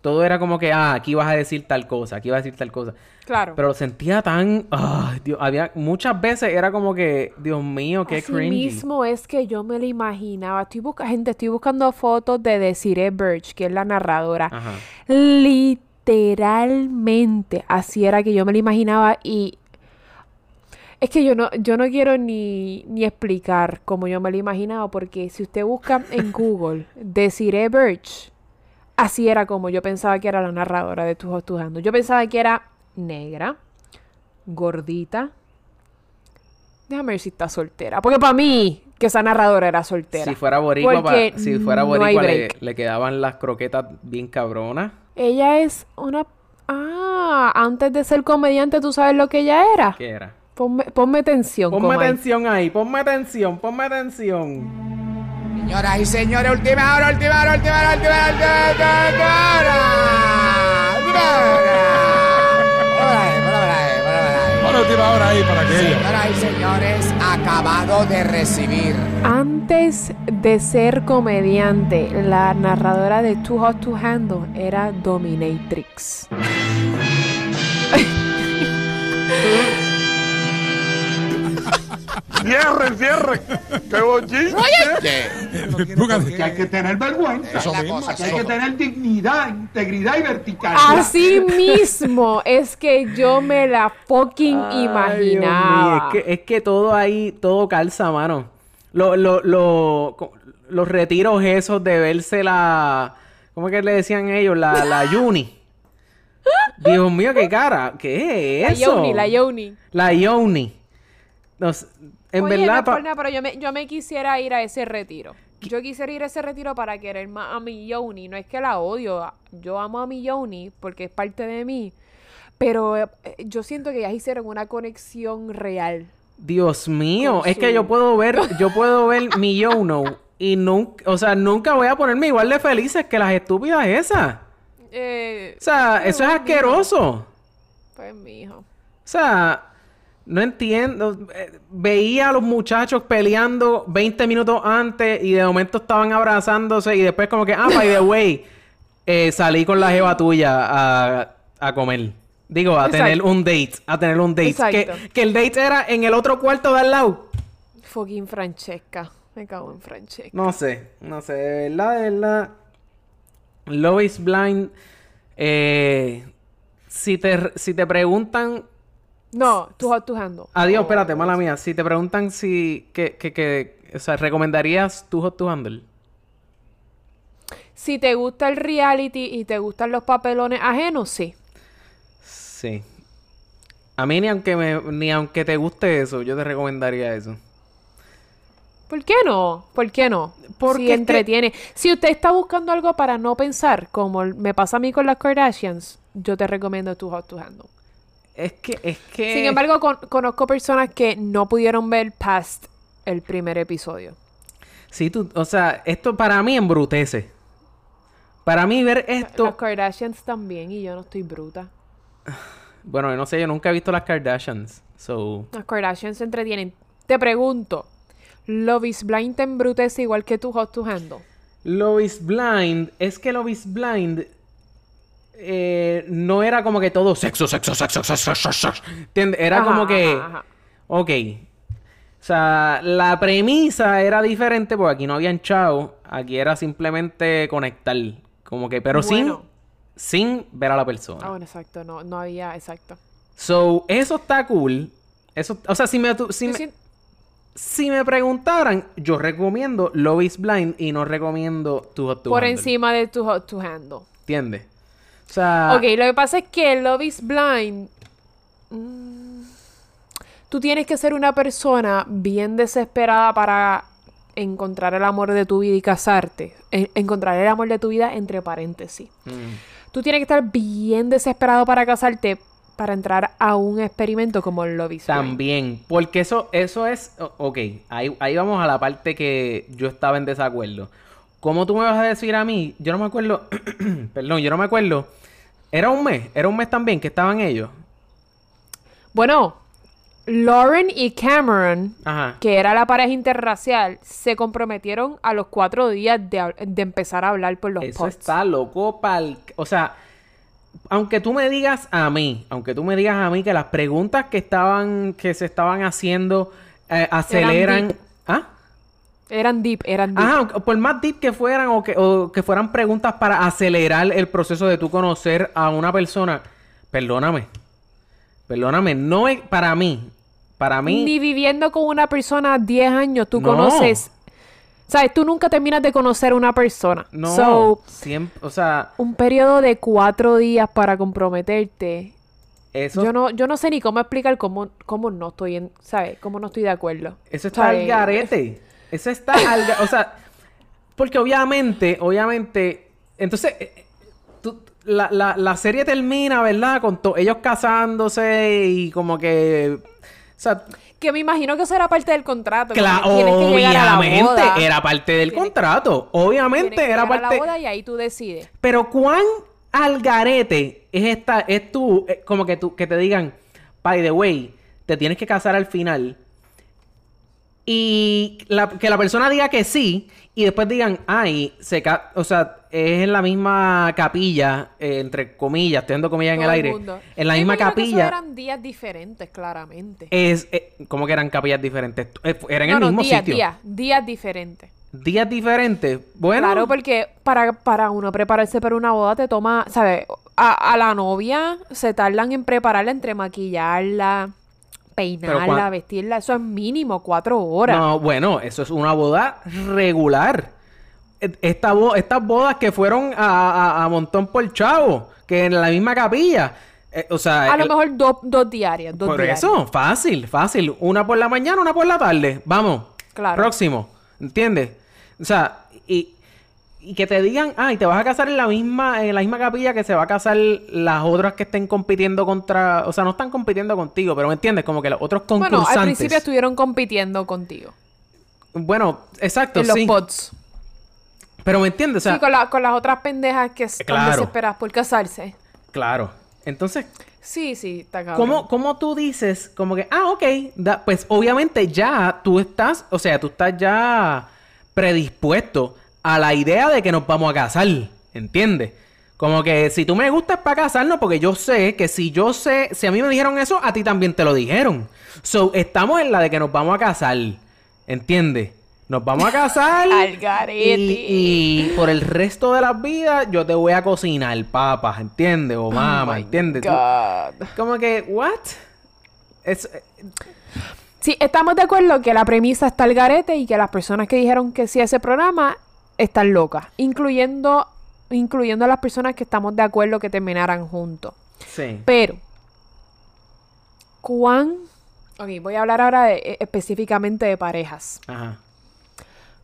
Todo era como que, ah, aquí vas a decir tal cosa, aquí vas a decir tal cosa. Claro. Pero lo sentía tan... Ay, Dios, había... Muchas veces era como que, Dios mío, qué Así cringy. mismo es que yo me la imaginaba. Estoy busca gente, estoy buscando fotos de Desiree Birch, que es la narradora. Ajá. Literalmente, así era que yo me la imaginaba y es que yo no, yo no quiero ni, ni explicar cómo yo me la imaginaba, porque si usted busca en Google Desiree Birch, así era como yo pensaba que era la narradora de Tus Handos. Yo pensaba que era negra, gordita. Déjame ver si está soltera. Porque para mí, que esa narradora era soltera. Si fuera boricua, pa- si fuera no boricua le, le quedaban las croquetas bien cabronas. Ella es una... Ah, antes de ser comediante, ¿tú sabes lo que ella era? ¿Qué era? Ponme, ponme atención, Ponme Comay. atención ahí, ponme atención, ponme atención. Señoras y señores, última hora, última hora, última hora, última hora, última hora, última hora, última hora. Pon la última hora ahí para que. Señoras y señores, acabado de recibir Antes de ser comediante, la narradora de Too Hot to Handle era Dominatrix. Cierren, cierren. ¡Qué bochinche! Que hay que tener vergüenza. Eso mismo, que hay que tener dignidad, integridad y vertical. Así mismo es que yo me la fucking Ay, Dios mío, imaginaba. Es que, es que todo ahí, todo calza, mano. Lo- lo- lo- los retiros esos de verse la... ¿Cómo es que le decían ellos? La, la Yuni. Dios mío, qué cara. ¿Qué es La eso? Yoni, la Yoni. La Yoni. No sé, en Oye, verdad... pero yo me, yo me quisiera ir a ese retiro. Yo quisiera ir a ese retiro para querer más a mi Yoni. No es que la odio. Yo amo a mi Yoni porque es parte de mí. Pero eh, yo siento que ya hicieron una conexión real. Dios mío, Con es que yo puedo ver, yo puedo ver mi Yono y nunca, o sea, nunca voy a ponerme igual de felices que las estúpidas esas. Eh, O sea, pues, eso es mijo, asqueroso. Pues, mijo. O sea, no entiendo. Eh, Veía a los muchachos peleando 20 minutos antes y de momento estaban abrazándose y después como que, ah, by the way, eh, salí con la jeva tuya a, a comer. Digo, a Exacto. tener un date, a tener un date. Que el date era en el otro cuarto de al lado. Fucking Francesca. Me cago en Francesca. No sé, no sé, de verdad, de verdad. Love is Blind. eh, si, te, si te preguntan. No, tú hot to handle. Adiós, espérate, mala mía. Si te preguntan si. Que, que, que, o sea, ¿recomendarías tu Hot to Handle? Si te gusta el reality y te gustan los papelones ajenos, sí. Sí. A mí ni aunque me, ni aunque te guste eso, yo te recomendaría eso. ¿Por qué no? ¿Por qué no? Porque si es que- entretiene. Si usted está buscando algo para no pensar, como me pasa a mí con las Kardashians, yo te recomiendo tu Hot to Handle. Es que, es que. Sin embargo, con- conozco personas que no pudieron ver past el primer episodio. Sí, tú, o sea, esto para mí embrutece. Para mí ver esto. Las Kardashians también, y yo no estoy bruta. Bueno, yo no sé, yo nunca he visto las Kardashians. So. Las Kardashians se entretienen. Te pregunto, ¿Love is Blind te embrutece igual que tu Hot to Handle? Love is Blind, es que Love is Blind eh, no era como que todo sexo, sexo, sexo, sexo, sexo, sexo. Era Ajá, como que, ajá, ajá. ok. O sea, la premisa era diferente porque aquí no habían chao, aquí era simplemente conectar, como que, pero Bueno. sin, sin ver a la persona. Ah, bueno, exacto, no, no había, exacto. So, eso está cool. Eso, o sea, si me, si me- si me preguntaran, yo recomiendo Love is Blind y no recomiendo Tu Hot to por Handle. encima de tu Hot to Handle. ¿Entiendes? O sea, Ok, lo que pasa es que Love is Blind. mm, tú tienes que ser una persona bien desesperada para encontrar el amor de tu vida y casarte. En- encontrar el amor de tu vida entre paréntesis. mm, Tú tienes que estar bien desesperado para casarte para entrar a un experimento como el Love is Blind. también. Porque eso, eso es. Ok, ahí, ahí vamos a la parte que yo estaba en desacuerdo. ¿Cómo tú me vas a decir a mí? Yo no me acuerdo. perdón, yo no me acuerdo. Era un mes, era un mes también que estaban ellos. Bueno, Lauren y Cameron, Ajá. que era la pareja interracial, se comprometieron a los cuatro días de, de empezar a hablar por los Eso pods. está loco pa'l... O sea, aunque tú me digas a mí, aunque tú me digas a mí que las preguntas que estaban, que se estaban haciendo eh, aceleran... ¿Ah? Eran deep, eran deep. Aunque- por más deep que fueran o que, o que fueran preguntas para acelerar el proceso de tú conocer a una persona, perdóname. Perdóname, no es para mí. Para mí. Ni viviendo con una persona 10 años, tú No. conoces. ¿Sabes? Tú nunca terminas de conocer a una persona. No. So, siempre, o sea, un periodo de cuatro días para comprometerte. eso, Yo no, yo no sé ni cómo explicar cómo, cómo no estoy en, ¿sabes? Cómo no estoy de acuerdo. eso está al ¿Sabes? garete. Eso está al O sea, porque obviamente, obviamente. Entonces, eh, tú- la, la, la serie termina, ¿verdad? Con ellos casándose y como que. O sea, Que me imagino que eso era parte del contrato. Cla- como que tienes que llegar a la obviamente era parte del Tienes- contrato. Obviamente que era a parte. la boda y ahí tú decides. Pero cuán al garete es esta, es tú, eh, como que tú, que te digan, by the way, te tienes que casar al final. Y la- que la persona diga que sí y después digan, ay, se ca o sea, es en la misma capilla, eh, entre comillas, estoy dando comillas en el el aire, mundo. en la Yo misma imagino que capilla eran días diferentes, claramente. es, eh, como que eran capillas diferentes, Eh, eran en el no, mismo días, sitio, días, días diferentes. días diferentes, bueno, Claro, porque para, para uno prepararse para una boda te toma, ¿sabes? A, a la novia se tardan en prepararla entre maquillarla, peinarla, vestirla. Eso es mínimo cuatro horas. No, bueno, eso es una boda regular. E- Esta bo- estas bodas que fueron a, a- a Montón por Chavo, que en la misma capilla. eh, o sea, a lo el- mejor dos, dos diarias, dos por diarias. eso, fácil, fácil. Una por la mañana, una por la tarde. Vamos. Claro. Próximo. ¿Entiendes? O sea, y, y que te digan, ay, te vas a casar en la misma, en la misma capilla que se va a casar las otras que estén compitiendo contra. O sea, no están compitiendo contigo, pero ¿me entiendes? Como que los otros Bueno, concursantes. al principio estuvieron compitiendo contigo. Bueno, exacto, en los sí. pods. Pero me entiendes, o sea, sí, con, la- con las otras pendejas que están Claro. desesperadas por casarse. claro. Entonces, Sí, sí, está cabrón. ¿cómo, ¿cómo tú dices como que, ah, ok, da- pues obviamente ya tú estás, o sea, tú estás ya predispuesto a la idea de que nos vamos a casar, ¿entiendes? Como que si tú me gustas para casarnos, porque yo sé que si yo sé, si a mí me dijeron eso, a ti también te lo dijeron. So, estamos en la de que nos vamos a casar, ¿entiendes? Nos vamos a casar. Al garete. Y, y por el resto de las vidas, yo te voy a cocinar papas, ¿entiendes? O mamá, Oh my ¿entiendes? God. como que, ¿what? Es, eh, Sí, estamos de acuerdo que la premisa está al garete y que las personas que dijeron que sí a ese programa están locas, incluyendo, incluyendo a las personas que estamos de acuerdo que terminaran juntos. sí. Pero, ¿cuán... Ok, voy a hablar ahora de- eh, específicamente de parejas. Ajá.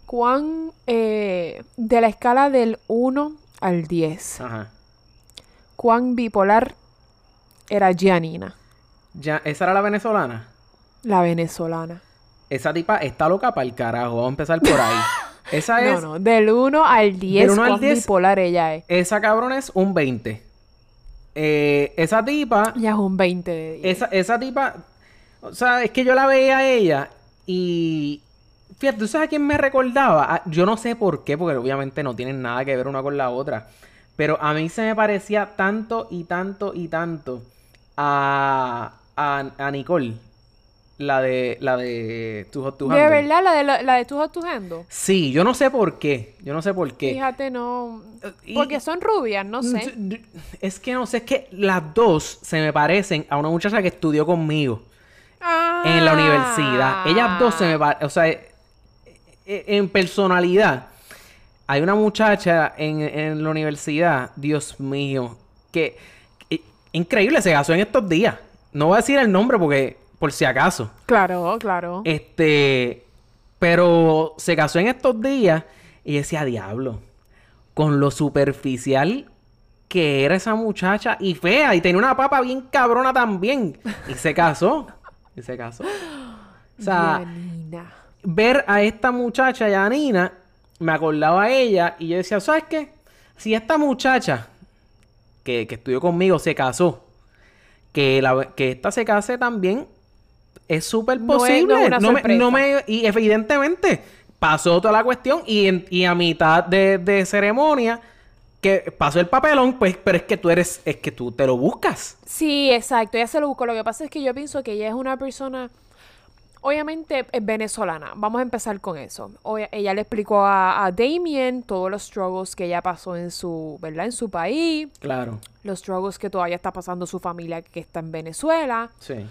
¿Cuán eh, de la escala del 1 al 10, Ajá. cuán bipolar era Gianina, Ya, esa era la venezolana. la venezolana? Esa tipa está loca para el carajo. Vamos a empezar por ahí. Esa es. No, no, del 1 al 10, Del uno al cuán 10. bipolar ella es. Esa cabrona es un 20. Eh, esa tipa. Ya es un 20 de 10. Esa, esa tipa. O sea, es que yo la veía a ella y. Fíjate, ¿tú sabes a quién me recordaba? Ah, yo no sé por qué, porque obviamente no tienen nada que ver una con la otra. Pero a mí se me parecía tanto y tanto y tanto a, a, a Nicole. La de. La de. Tu Hot to ¿De verdad? ¿La de, la, la de Too Hot to Handle? Sí, yo no sé por qué. Yo no sé por qué. Fíjate, no... y- Porque son rubias, no sé. Es que no sé, es que las dos se me parecen a una muchacha que estudió conmigo en la universidad. Ellas dos se me parecen, o sea, eh, eh, en personalidad. Hay una muchacha en, en la universidad, Dios mío, que, que- increíble, se casó en estos días. No voy a decir el nombre porque, por si acaso. Claro, claro. Este, pero se casó en estos días y decía, diablo, con lo superficial que era esa muchacha y fea y tenía una papa bien cabrona también. Y se casó. Y se casó. O sea, Gianina. ver a esta muchacha, Yanina, me acordaba a ella y yo decía, ¿sabes qué? Si esta muchacha que, que estudió conmigo se casó, que, la, que esta se case también, es súper No es- posible. no es una No me- no me- y evidentemente pasó toda la cuestión y, en- y a mitad de, de ceremonia que pasó el papelón, pues, pero es que tú eres, es que tú te lo buscas. Sí, exacto, ella se lo buscó. Lo que pasa es que yo pienso que ella es una persona, obviamente es venezolana. Vamos a empezar con eso. Ella le explicó a, a Damien todos los struggles que ella pasó en su, ¿verdad? En su país, Claro, los struggles que todavía está pasando su familia que está en Venezuela. sí.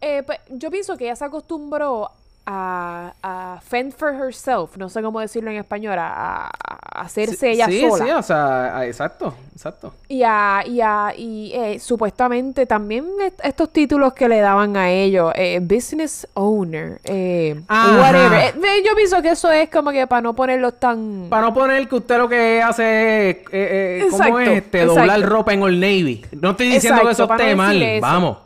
Eh, pues, yo pienso que ella se acostumbró a, a fend for herself, no sé cómo decirlo en español, a, a hacerse Sí, ella sí, sola. sí, o sea, a- exacto, exacto. Y, a, y, a- y eh, supuestamente también est- estos títulos que le daban a ellos, eh, business owner, eh, whatever. Eh, yo pienso que eso es como que para no ponerlos tan... Para no poner que usted lo que hace es, eh, eh, ¿cómo Exacto, es este? exacto. Doblar ropa en Old Navy. No estoy diciendo que Exacto, eso no esté mal, vamos.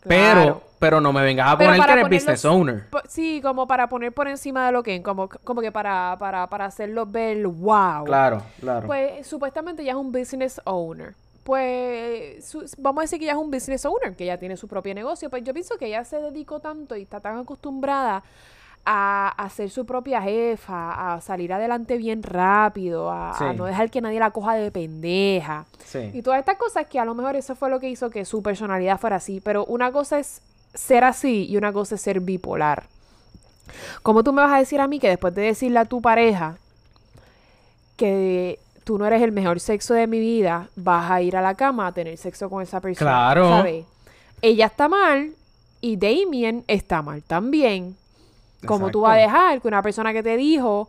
Claro. Pero, pero no me vengas a poner que eres business owner. Sí, como para poner por encima de lo que, como, como que para, para, para hacerlos ver wow. Claro, claro. Pues supuestamente ya es un business owner. Pues su- vamos a decir que ella es un business owner, que ella tiene su propio negocio. Pues yo pienso que ella se dedicó tanto y está tan acostumbrada a, a ser su propia jefa, a salir adelante bien rápido, a, a no dejar que nadie la coja de pendeja. Sí. Y todas estas cosas que a lo mejor eso fue lo que hizo que su personalidad fuera así. Pero una cosa es ser así y una cosa es ser bipolar. ¿Cómo tú me vas a decir a mí que después de decirle a tu pareja que tú no eres el mejor sexo de mi vida, vas a ir a la cama a tener sexo con esa persona? Claro. ¿Sabes? Ella está mal y Damien está mal también. ¿Cómo tú vas a dejar que una persona que te dijo,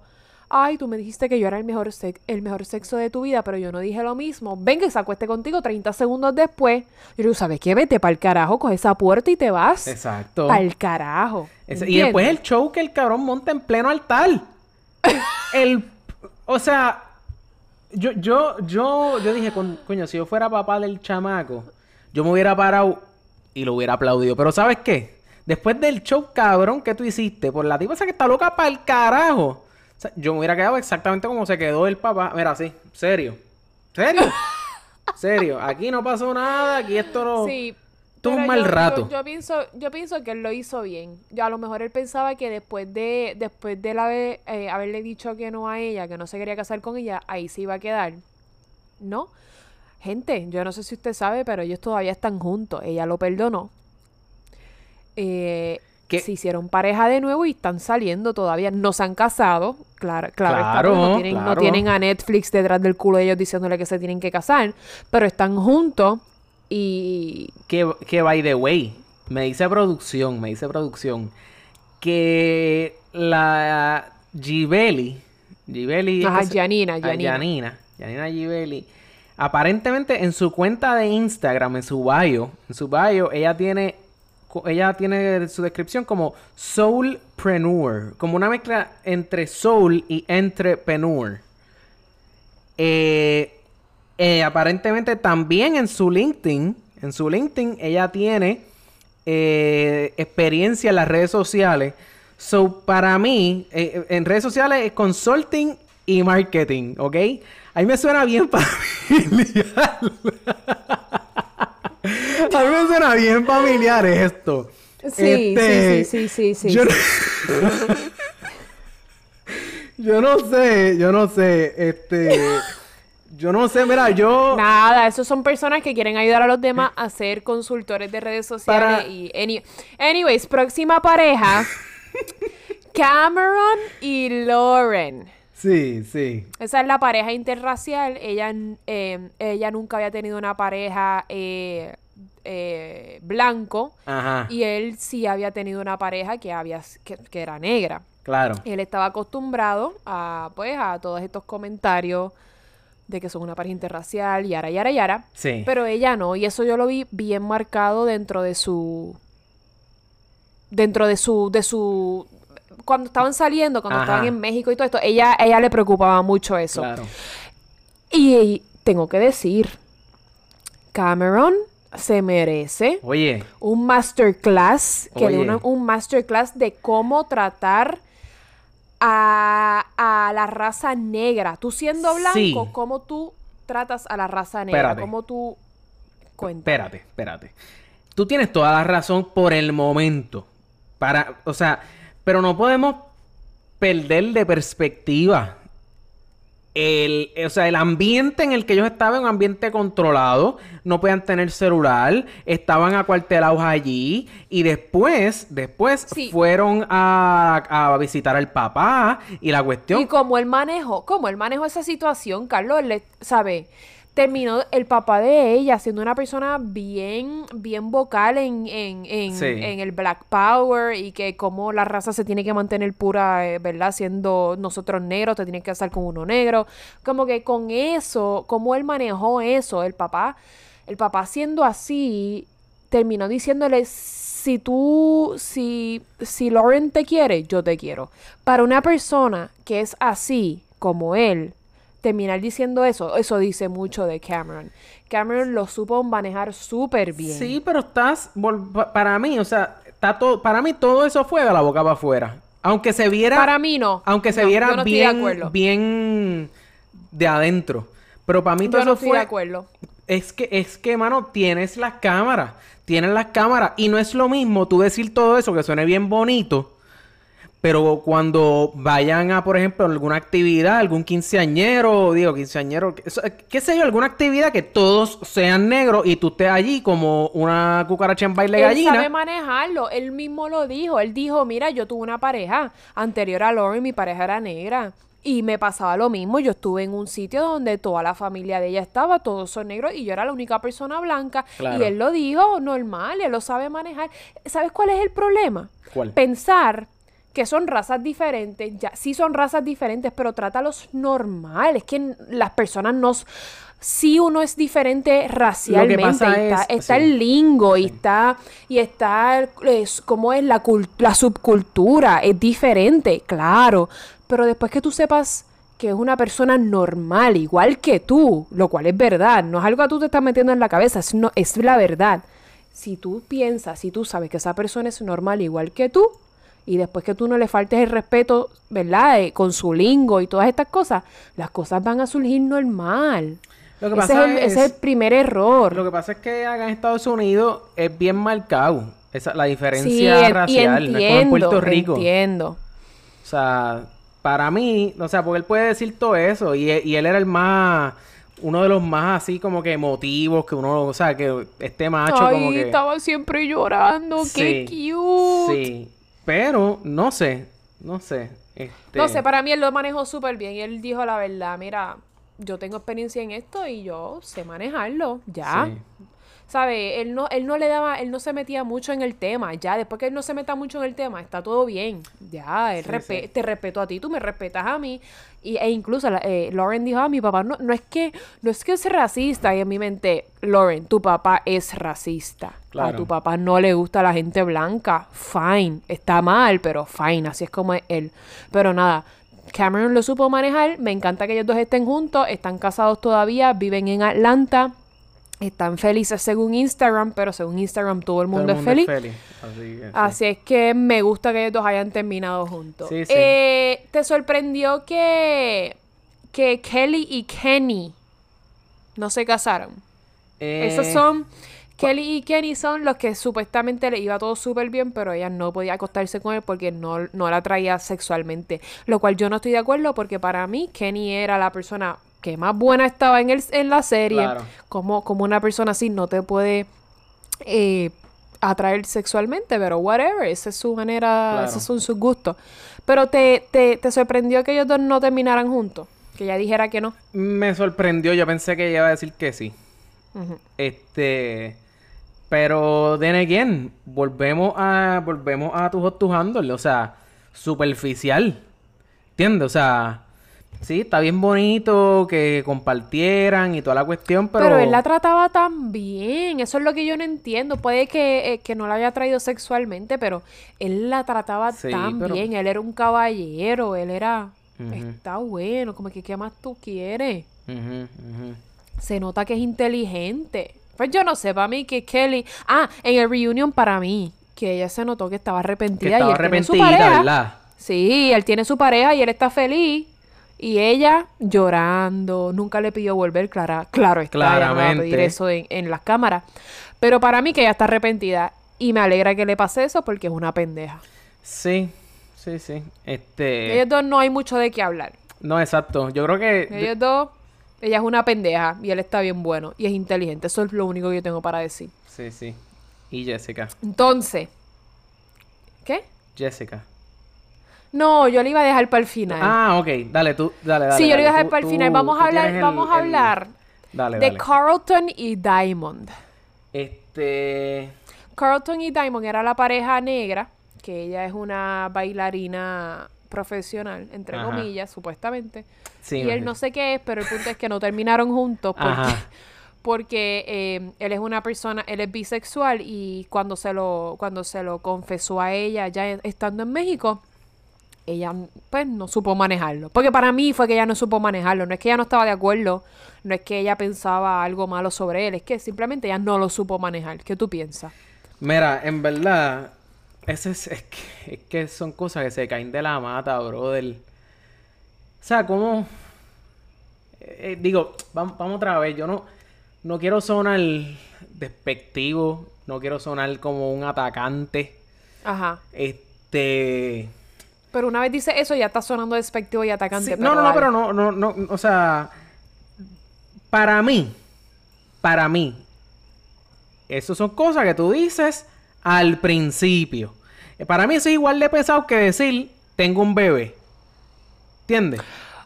ay, tú me dijiste que yo era el mejor, el mejor sexo de tu vida, pero yo no dije lo mismo, venga y se acueste contigo 30 segundos después? Yo digo, ¿sabes qué? Vete para el carajo, coge esa puerta y te vas. Exacto. Para el carajo. Y después el show que el cabrón monta en pleno altar. el, o sea, yo, yo, yo, yo dije, "Con- coño, si yo fuera papá del chamaco, yo me hubiera parado y lo hubiera aplaudido. Pero ¿sabes qué? Después del show cabrón que tú hiciste, por la tipa esa que está loca para el carajo, sea, yo me hubiera quedado exactamente como se quedó el papá. Mira, así, serio. ¿Serio? Serio. Aquí no pasó nada, aquí esto no... Sí. Tuvo un pero mal yo- yo- rato. Yo, pienso, yo pienso que él lo hizo bien. Yo, a lo mejor él pensaba que después de, después de eh, haberle dicho que no a ella, que no se quería casar con ella, ahí se iba a quedar. ¿No? Gente, yo no sé si usted sabe, pero ellos todavía están juntos. Ella lo perdonó. Eh, Se hicieron pareja de nuevo y están saliendo todavía. No se han casado. Claro, claro, no, tienen, no tienen a Netflix detrás del culo de ellos diciéndole que se tienen que casar. Pero están juntos y Que, que by the way, me dice producción, me dice producción, que la Gibeli, Gibeli... Ajá, Giannina. Giannina, Giannina Gibeli, aparentemente en su cuenta de Instagram, en su bio, en su bio, ella tiene, ella tiene su descripción como soulpreneur, como una mezcla entre soul y entrepreneur. Eh, eh, aparentemente también en su LinkedIn, en su LinkedIn ella tiene eh, experiencia en las redes sociales. So, para mí, en redes sociales es consulting y marketing, ¿ok? Ahí me suena bien familiar. A mí me suena bien familiar esto. Sí, Este, sí, sí, sí, sí, sí. Yo, sí. no... yo no sé, yo no sé, este... Yo no sé, mira, yo... Nada, esos son personas que quieren ayudar a los demás a ser consultores de redes sociales Para- y any- anyways, próxima pareja Cameron y Lauren. Sí, sí. Esa es la pareja interracial. Ella, eh, ella nunca había tenido una pareja eh, eh, blanco Ajá, y él sí había tenido una pareja que había que, que era negra. claro. Él estaba acostumbrado a pues a todos estos comentarios de que son una pareja interracial, yara, yara, yara. Sí. Pero ella no, y eso yo lo vi bien marcado dentro de su. Dentro de su. de su. Cuando estaban saliendo, cuando Ajá. estaban en México y todo esto, ella, ella le preocupaba mucho eso. Claro. Y, y tengo que decir, Cameron se merece Oye, un masterclass, que le Oye. una- un masterclass de cómo tratar a, a la raza negra. Tú siendo blanco, Sí. cómo tú tratas a la raza negra, Espérate. cómo tú cuentas. espérate, espérate. Tú tienes toda la razón por el momento. Para, o sea, pero no podemos perder de perspectiva el, o sea, el ambiente en el que ellos estaban, un ambiente controlado, no podían tener celular, estaban acuartelados allí y después, después Sí. fueron a, a visitar al papá y la cuestión... Y como él manejó, como él manejó esa situación, Carlos, le, sabe, terminó el papá de ella siendo una persona bien, bien vocal en, en, en, Sí. en el Black Power y que como la raza se tiene que mantener pura, eh, ¿verdad? Siendo nosotros negros, te tienes que casar con uno negro. Como que con eso, como él manejó eso, el papá, el papá siendo así, terminó diciéndole, si tú, si, si Lauren te quiere, yo te quiero. Para una persona que es así como él, terminar diciendo eso, eso dice mucho de Cameron. Cameron lo supo manejar súper bien. Sí, pero estás, para mí, o sea, está todo, para mí todo eso fue de la boca para afuera. Aunque se viera, Para mí no. aunque se No, viera yo no estoy de bien, bien de adentro. Pero para mí todo Yo no eso fue, de acuerdo. es que, es que, mano, tienes las cámaras, tienes las cámaras y no es lo mismo tú decir todo eso que suene bien bonito, Pero cuando vayan a, por ejemplo, alguna actividad, algún quinceañero, digo, quinceañero, qué sé yo, alguna actividad que todos sean negros y tú estés allí como una cucaracha en baile Él gallina. sabe manejarlo. Él mismo lo dijo. Él dijo, mira, yo tuve una pareja anterior a Lauren, mi pareja era negra. Y me pasaba lo mismo. Yo estuve en un sitio donde toda la familia de ella estaba, todos son negros, y yo era la única persona blanca. Claro. Y él lo dijo normal, él lo sabe manejar. ¿Sabes cuál es el problema? ¿Cuál? Pensar que son razas diferentes, ya sí son razas diferentes, pero trátalos normal. Es que las personas no... s- Sí uno es diferente racialmente, y está, es- está sí. el lingo y está y está es, cómo es la, la subcultura, es diferente, claro, pero después que tú sepas que es una persona normal, igual que tú, lo cual es verdad, no es algo que tú te estás metiendo en la cabeza, es, no, es la verdad. Si tú piensas, si tú sabes que esa persona es normal igual que tú, y después que tú no le faltes el respeto, ¿verdad? Eh, con su lingo y todas estas cosas, las cosas van a surgir normal. Lo que ese, pasa es el, ese es- es el primer error. Lo que pasa es que acá en Estados Unidos es bien marcado. Esa, la diferencia en- racial. y no es como en Puerto entiendo, Rico. Entiendo. O sea, para mí, o sea, porque él puede decir todo eso. Y, y él era el más, uno de los más así como que emotivos, que uno, o sea, que este macho Ay, como que. estaba siempre llorando. Qué cute. Sí. Pero, no sé, no sé. Este... No sé, para mí él lo manejó súper bien. Y él dijo la verdad, mira, yo tengo experiencia en esto y yo sé manejarlo. Ya. Sí. ¿Sabe? Él no, él no le daba, él no se metía mucho en el tema. Ya, después que él no se meta mucho en el tema, está todo bien. Ya, él Sí, respe- sí. te respeto a ti, tú me respetas a mí. Y, e incluso eh, Lauren dijo, a mi papá no, no es que, no es que es racista. Y en mi mente, Lauren, tu papá es racista. A Claro. tu papá no le gusta la gente blanca. Fine. Está mal, pero fine. Así es como es él. Pero nada. Cameron lo supo manejar. Me encanta que ellos dos estén juntos. Están casados todavía. Viven en Atlanta. Están felices según Instagram, pero según Instagram todo el Todo mundo, es feliz. Así que, sí. Es que me gusta que ellos dos hayan terminado juntos. Sí, sí. Eh, ¿Te sorprendió que, que Kelly y Kenny no se casaron? Esos Eh, son... Kelly y Kenny son los que supuestamente le iba todo súper bien, pero ella no podía acostarse con él porque no, no la traía sexualmente. Lo cual yo no estoy de acuerdo porque para mí Kenny era la persona que más buena estaba en, el, en la serie. Claro. Como, como una persona así no te puede eh, atraer sexualmente, pero whatever, esa es su manera, Claro. esos son sus gustos. Pero te, te, te sorprendió que ellos dos no terminaran juntos, que ella dijera que no. Me sorprendió, yo pensé que ella iba a decir que sí. Este. Pero, then again, volvemos a. Volvemos a tu hot to handle. O sea, superficial. ¿Entiendes? O sea. Sí, está bien bonito que compartieran y toda la cuestión, pero. Pero, él la trataba tan bien, eso es lo que yo no entiendo. Puede que, eh, que no la haya traído sexualmente, pero él la trataba Sí, tan pero- bien. Él era un caballero, él era... Está bueno, como que ¿qué más tú quieres? Se nota que es inteligente. Pues yo no sé, para mí que Kelly... Ah, en el reunion para mí, que ella se notó que estaba Que arrepentida. estaba y él tiene su arrepentida, pareja. ¿verdad? Sí, él tiene su pareja y él está feliz. Y ella llorando, nunca le pidió volver, clara, claro está, ella no va a pedir Claramente. eso en, en las cámaras. Pero para mí que ella está arrepentida. Y me alegra que le pase eso porque es una pendeja. Sí, sí, sí. Este. Ellos dos no hay mucho de qué hablar. No, exacto. Yo creo que. Ellos dos, ella es una pendeja y él está bien bueno y es inteligente. Eso es lo único que yo tengo para decir. Sí, sí. Y Jessica. Entonces, ¿qué? Jessica. No, yo le iba a dejar para el final. Ah, ok. Dale, tú. Dale, dale. sí, yo le iba a dejar para el final. Vamos a hablar, el- vamos a el- hablar Dale, de dale. Carlton y Diamond. Este. Carlton y Diamond era la pareja negra, que ella es una bailarina profesional, entre Ajá. comillas, supuestamente. Sí, y él no sé qué es, pero el punto es que no terminaron juntos porque, Ajá. porque eh, él es una persona, él es bisexual y cuando se lo, cuando se lo confesó a ella ya estando en México, ella pues no supo manejarlo. Porque para mí fue que ella no supo manejarlo. No es que ella no estaba de acuerdo, no es que ella pensaba algo malo sobre él, es que simplemente ella no lo supo manejar. ¿Qué tú piensas? Mira, en verdad, ese es, es, que, es que son cosas que se caen de la mata, brother. O sea, como... eh, digo, vamos, vamos otra vez. Yo no, no quiero sonar despectivo, no quiero sonar como un atacante. Ajá. Este... Pero una vez dice eso, ya está sonando despectivo y atacante. Sí, no, no, no, pero no, no, no, o sea, para mí, para mí, eso son cosas que tú dices al principio. Para mí eso es igual de pesado que decir, tengo un bebé. ¿Entiendes?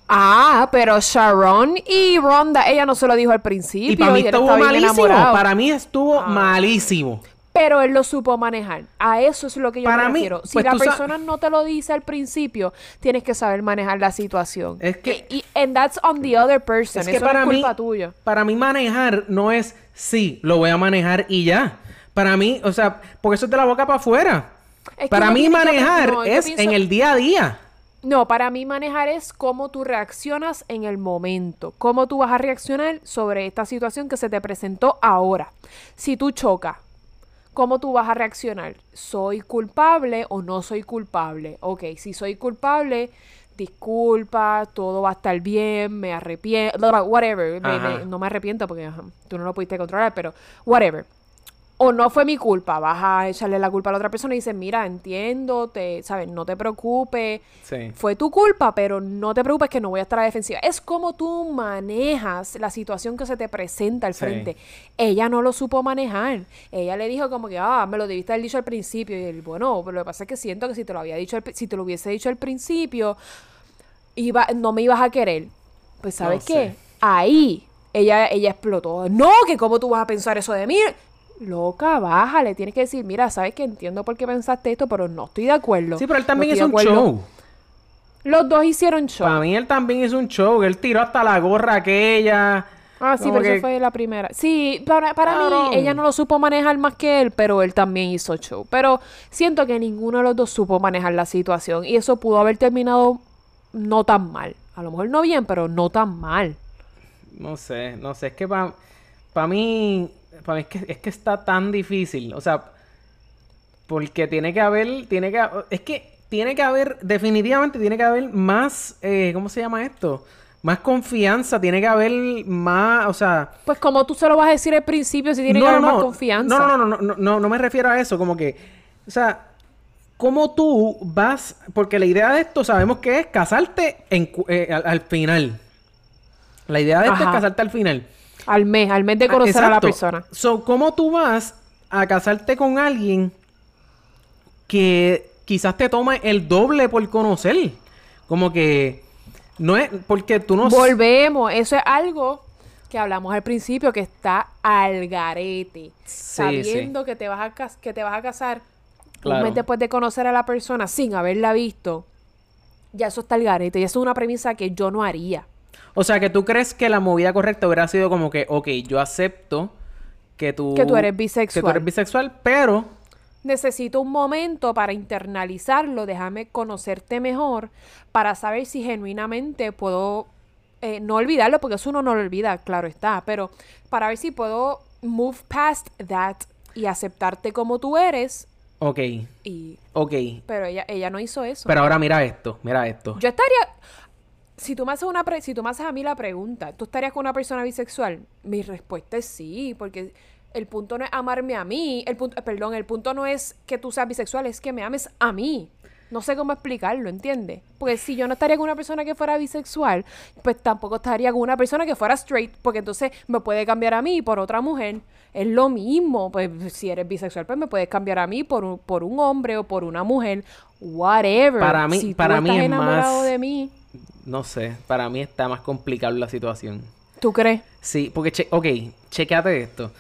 Ah, pero Sharon y Ronda, ella no se lo dijo al principio. Y para mí estuvo bien malísimo. enamorado. Para mí estuvo Ah. malísimo. Pero él lo supo manejar. A eso es lo que yo Para me mí, refiero. Si pues la persona no te lo dice al principio, tienes que saber manejar la situación. Es que- Y, y- and that's on the other person. Es que eso para no es mí, culpa tuya. para mí manejar no es sí, lo voy a manejar y ya. Para mí, o sea, porque eso es de la boca para afuera. Es para mí manejar no, es pienso- en el día a día. No, para mí manejar es cómo tú reaccionas en el momento. Cómo tú vas a reaccionar sobre esta situación que se te presentó ahora. Si tú chocas, ¿cómo tú vas a reaccionar? ¿Soy culpable o no soy culpable? Ok, si soy culpable, disculpa, todo va a estar bien, me arrepiento, whatever. me- Ajá. me- no me arrepiento porque ajá, tú no lo pudiste controlar, pero whatever o no fue mi culpa, vas a echarle la culpa a la otra persona y dices, mira, entiendo, te, ¿sabes? No te preocupes, Sí. fue tu culpa, pero no te preocupes que no voy a estar a la defensiva. Es como tú manejas la situación que se te presenta al Sí. frente. Ella no lo supo manejar. Ella le dijo como que, ah, me lo debiste haber dicho al principio. Y él, bueno, pero lo que pasa es que siento que si te lo había dicho, al si te lo hubiese dicho al principio, iba, no me ibas a querer. Pues, ¿sabes No qué? sé. Ahí ella, ella explotó. No, que cómo tú vas a pensar eso de mí. Loca, bájale. Tienes que decir, mira, sabes que entiendo por qué pensaste esto, pero no estoy de acuerdo. Sí, pero él también hizo un acuerdo". show. Los dos hicieron show. Para mí él también hizo un show. Él tiró hasta la gorra aquella. Ah, sí, pero que- eso fue la primera. Sí, para, para mí, ella no lo supo manejar más que él, pero él también hizo show. Pero siento que ninguno de los dos supo manejar la situación. Y eso pudo haber terminado no tan mal. A lo mejor no bien, pero no tan mal. No sé, no sé. Es que para mí, para mí es que, es que está tan difícil. O sea, porque tiene que haber, tiene que, es que tiene que haber, definitivamente tiene que haber más, eh, ¿cómo se llama esto? Más confianza, tiene que haber más, o sea... Pues como tú se lo vas a decir al principio si tiene que haber más confianza. No, no, no, no, no, no, me refiero a eso, como que, o sea, ¿cómo tú vas? Porque la idea de esto sabemos que es casarte en, eh, al, al final. La idea de esto Ajá. es casarte al final. Al mes, al mes de Ah, conocer a la persona. So, ¿cómo tú vas a casarte con alguien que quizás te toma el doble por conocer? Como que no es porque tú no Volvemos. Eso es algo que hablamos al principio que está al garete. Sí, Sabiendo que te vas a cas- que te vas a casar Claro. un mes después de conocer a la persona sin haberla visto. Ya eso está al garete. Y eso es una premisa que yo no haría. O sea, que tú crees que la movida correcta hubiera sido como que, ok, yo acepto que tú... Que tú eres Que tú bisexual. eres bisexual, pero... Necesito un momento para internalizarlo, déjame conocerte mejor, para saber si genuinamente puedo eh, no olvidarlo, porque eso uno no lo olvida, claro está, pero para ver si puedo move past that y aceptarte como tú eres. Ok, Y, ok. pero ella, ella no hizo eso. Pero ahora mira esto, mira esto. Yo estaría. Si tú me haces una pre- si tú me haces a mí la pregunta, ¿tú estarías con una persona bisexual? Mi respuesta es sí, porque el punto no es amarme a mí, el punto, perdón, el punto no es que tú seas bisexual, es que me ames a mí. No sé cómo explicarlo, ¿entiendes? Porque si yo no estaría con una persona que fuera bisexual, pues tampoco estaría con una persona que fuera straight, porque entonces me puede cambiar a mí por otra mujer. Es lo mismo, pues si eres bisexual, pues me puedes cambiar a mí por un, por un hombre o por una mujer, whatever. Para mí- si tú para mí estás es enamorado más- de mí, No sé, para mí está más complicada la situación. ¿tú crees? Sí, porque, che ok, chequeate esto.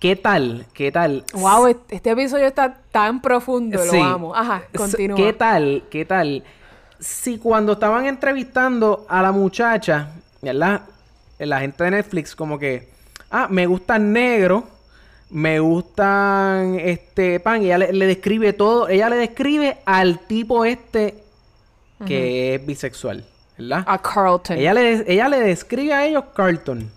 ¿Qué tal? ¿Qué tal? Wow, este, episodio está tan profundo, Sí. lo amo. Ajá, continúa. ¿Qué tal? ¿Qué tal? Si cuando estaban entrevistando a la muchacha, ¿verdad? La gente de Netflix, como que, ah, me gustan negros, me gustan este pan, y ella le, le describe todo, ella le describe al tipo este que es bisexual, ¿verdad? A Carlton. Ella le, ella le describe a ellos Carlton.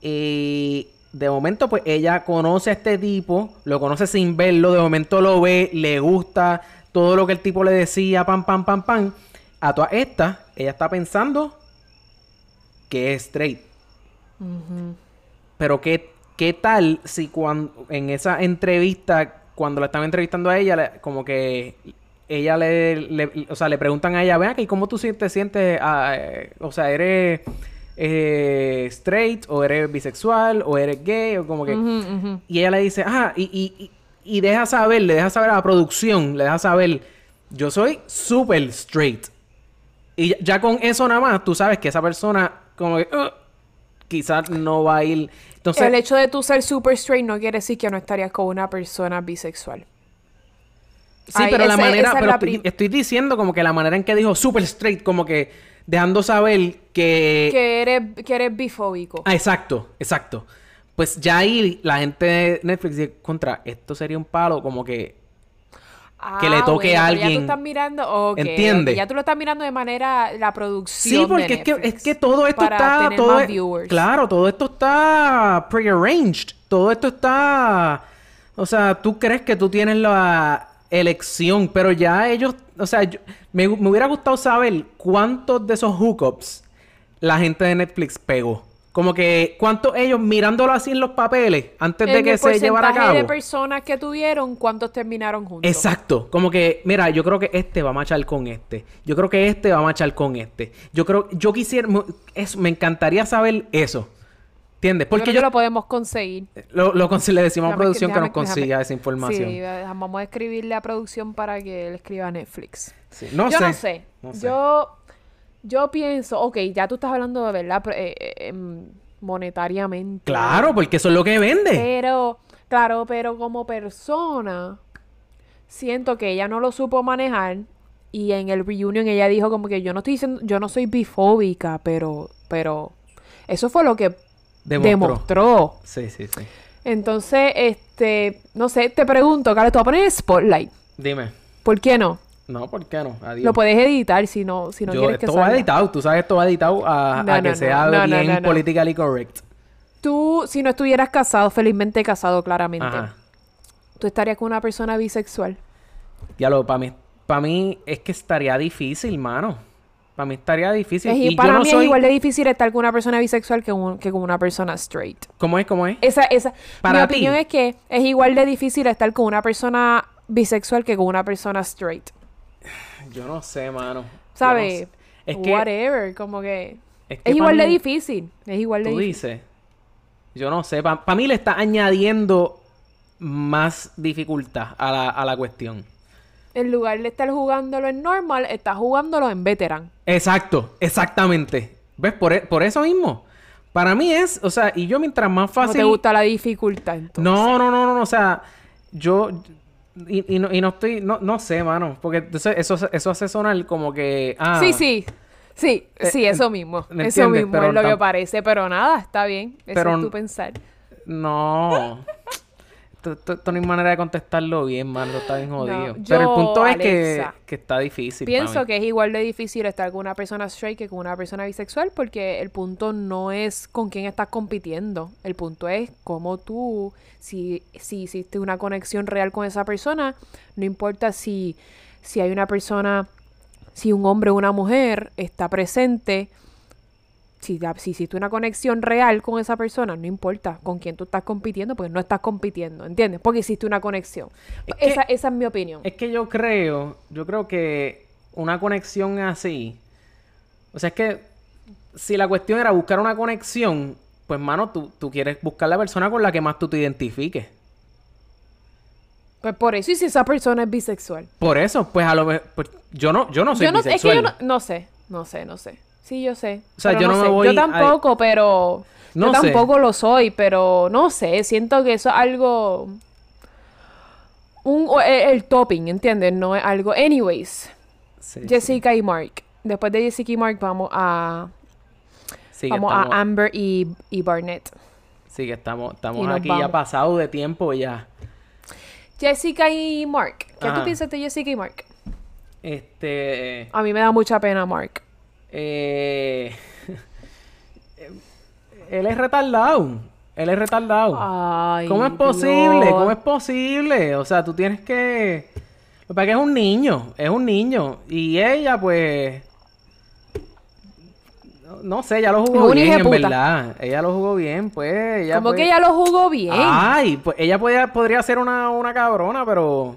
Y de momento, pues ella conoce a este tipo, lo conoce sin verlo, de momento lo ve, le gusta todo lo que el tipo le decía, pam, pam, pam, pam. A todas estas, ella está pensando que es straight. Pero ¿qué, qué tal si cuando en esa entrevista, cuando la estaban entrevistando a ella, como que ella le, le- o sea, le preguntan a ella, ven aquí, ¿cómo tú te sientes? ah, eh, o sea, ¿eres eh, straight o eres bisexual o eres gay o como que... Y ella le dice, ah, y, y, y, y deja saber, le deja saber a la producción, le deja saber, yo soy súper straight. Y ya, ya con eso nada más, tú sabes que esa persona como que "Ugh", quizás no va a ir. Entonces, el hecho de tú ser super straight no quiere decir que no estarías con una persona bisexual. Sí, pero la manera, pero la estoy, diciendo como que la manera en que dijo super straight, como que dejando saber que... Que eres, que eres bifóbico. Ah, exacto, exacto. Pues ya ahí la gente de Netflix dice, contra, esto sería un palo como que que le Ah, toque a pero Ya tú alguien. estás mirando, ok, ¿Entiende? Ya tú lo estás mirando de manera la producción. Sí, porque de es que, es que todo esto para está. tener Todo más es- viewers. claro, todo esto está prearranged. Todo esto está. O sea, tú crees que tú tienes la elección, pero ya ellos. O sea, yo- me, me hubiera gustado saber cuántos de esos hookups la gente de Netflix pegó. Como que cuántos ellos mirándolo así en los papeles antes de que se llevara a porcentaje de cabo. personas que tuvieron, ¿cuántos terminaron juntos? Exacto, como que, mira, yo creo que este va a machar con este. Yo creo que este va a machar con este. Yo creo, yo quisiera, me- eso, me encantaría saber eso. ¿Entiendes? Yo Porque yo, lo podemos conseguir. lo, lo consi- le decimos a Déjame- producción que nos consiga déjame- esa información. Sí, eh, vamos a escribirle a producción para que él escriba a Netflix. Sí, No yo sé. no sé. No sé. Yo, yo pienso, ok, ya tú estás hablando de verdad eh, eh, em, monetariamente. Claro, porque eso es lo que vende. Pero, claro, pero como persona, siento que ella no lo supo manejar. Y en el reunion ella dijo como que yo no estoy diciendo, yo no soy bifóbica, pero, pero eso fue lo que Demostró. demostró. Sí, sí, sí. Entonces, este, no sé, te pregunto, Carlos, te voy a poner Spotlight. Dime. ¿Por qué no? No, ¿por qué no? Adiós. Lo puedes editar si no, si no Yo- quieres que esto va salga. editado. Tú sabes, esto va editado a, No, a no, que sea bien politically correct. Tú, si no estuvieras casado, felizmente casado, claramente, Ajá. tú estarías con una persona bisexual. Ya lo, para mí, para mí es que estaría difícil, mano. Para mí estaría difícil. Es- y para yo no mí soy... es igual de difícil estar con una persona bisexual que, un- que con una persona straight. ¿Cómo es? ¿Cómo es? Esa, esa, Para mi ti. opinión es que es igual de difícil estar con una persona bisexual que con una persona straight. Yo no sé, mano. ¿Sabes? no sé. Es que, Whatever, como que... es igual pa' de mí- difícil. Es igual de Tú difícil. dices. Yo no sé. Para mí le está añadiendo más dificultad a la, a la cuestión. En lugar de estar jugándolo en normal, estás jugándolo en veteran. Exacto, exactamente. ¿Ves? Por, e- por eso mismo. Para mí es, o sea, y yo mientras más No fácil. te gusta la dificultad, entonces. No, no, no, no, no, o sea, yo y, y no, y no estoy, no, no sé, mano, porque entonces eso, eso hace sonar como que, ah, Sí, sí. Sí, Eh, sí, eso mismo. ¿me Eso mismo Pero es lo que parece. Pero nada, está bien. Eso Pero es tu pensar. no, esto, no hay manera de contestarlo bien, esto está bien jodido. yo, Pero el punto es que, que está difícil. Pienso que es igual de difícil estar con una persona straight que con una persona bisexual porque el punto no es con quién estás compitiendo. El punto es cómo tú, si, si hiciste una conexión real con esa persona, no importa si, si hay una persona, si un hombre o una mujer está presente, si, si hiciste una conexión real con esa persona, no importa con quién tú estás compitiendo, pues no estás compitiendo, ¿entiendes? Porque hiciste una conexión. Es que- esa, es mi opinión. Es que yo creo, yo creo que una conexión así, o sea, es que si la cuestión era buscar una conexión, pues mano, tú, tú quieres buscar la persona con la que más tú te identifiques. Pues por eso, y si esa persona es bisexual. Por eso, pues a lo mejor, pues, yo no, yo no soy yo no, es que bisexual. yo no, no sé, no sé, no sé. Sí, yo sé. O sea, pero yo no me sé. voy Yo a- tampoco, pero... No yo sé. tampoco lo soy, pero no sé. Siento que eso es algo... Un, el, el topping, ¿entiendes? No es algo... Anyways, Sí, sí. Jessica y Mark. Después de Jessica y Mark vamos a... Sí, vamos estamos, a Amber y, y Barnett. sí, que estamos, estamos aquí ya pasado de tiempo ya. Jessica y Mark. ¿Qué Ajá. tú piensas de Jessica y Mark? Este, A mí me da mucha pena Mark. Eh, él es retardado. Él es retardado. Ay, ¿Cómo es posible? Dios. ¿Cómo es posible? O sea, tú tienes que... Lo que pasa es que es un niño, es un niño. Y ella, pues... no- sé, ella lo jugó bien, en verdad. Ella lo jugó bien, pues. Ella Como pues- que ella lo jugó bien. Ay, pues ella podía, podría ser una, una cabrona, pero...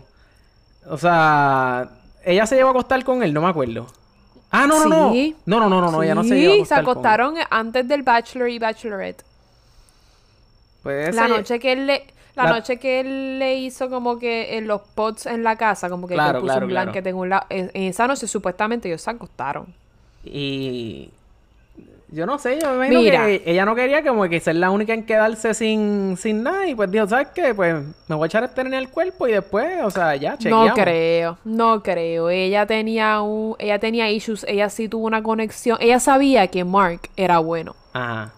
O sea... ella se llevó a acostar con él, no me acuerdo. Ah, no, no, Sí. no. No, no, no, no, no, ella no se Sí, llevó a se acostar con él. acostaron antes del Bachelor y Bachelorette. Pues La noche que él le, la, la- noche que él le hizo como que en los pots en la casa, como que, Claro, puso claro, un claro. blanket en un lado. En, en esa noche supuestamente ellos se acostaron. Y yo no sé, yo me imagino que ella no quería como que ser la única en quedarse sin, sin nada. Y pues dijo, ¿sabes qué? Pues me voy a echar este en el cuerpo y después, o sea, ya, chequeamos. No creo, no creo. Ella tenía un, ella tenía issues, ella sí tuvo una conexión. Ella sabía que Mark era bueno. Ajá.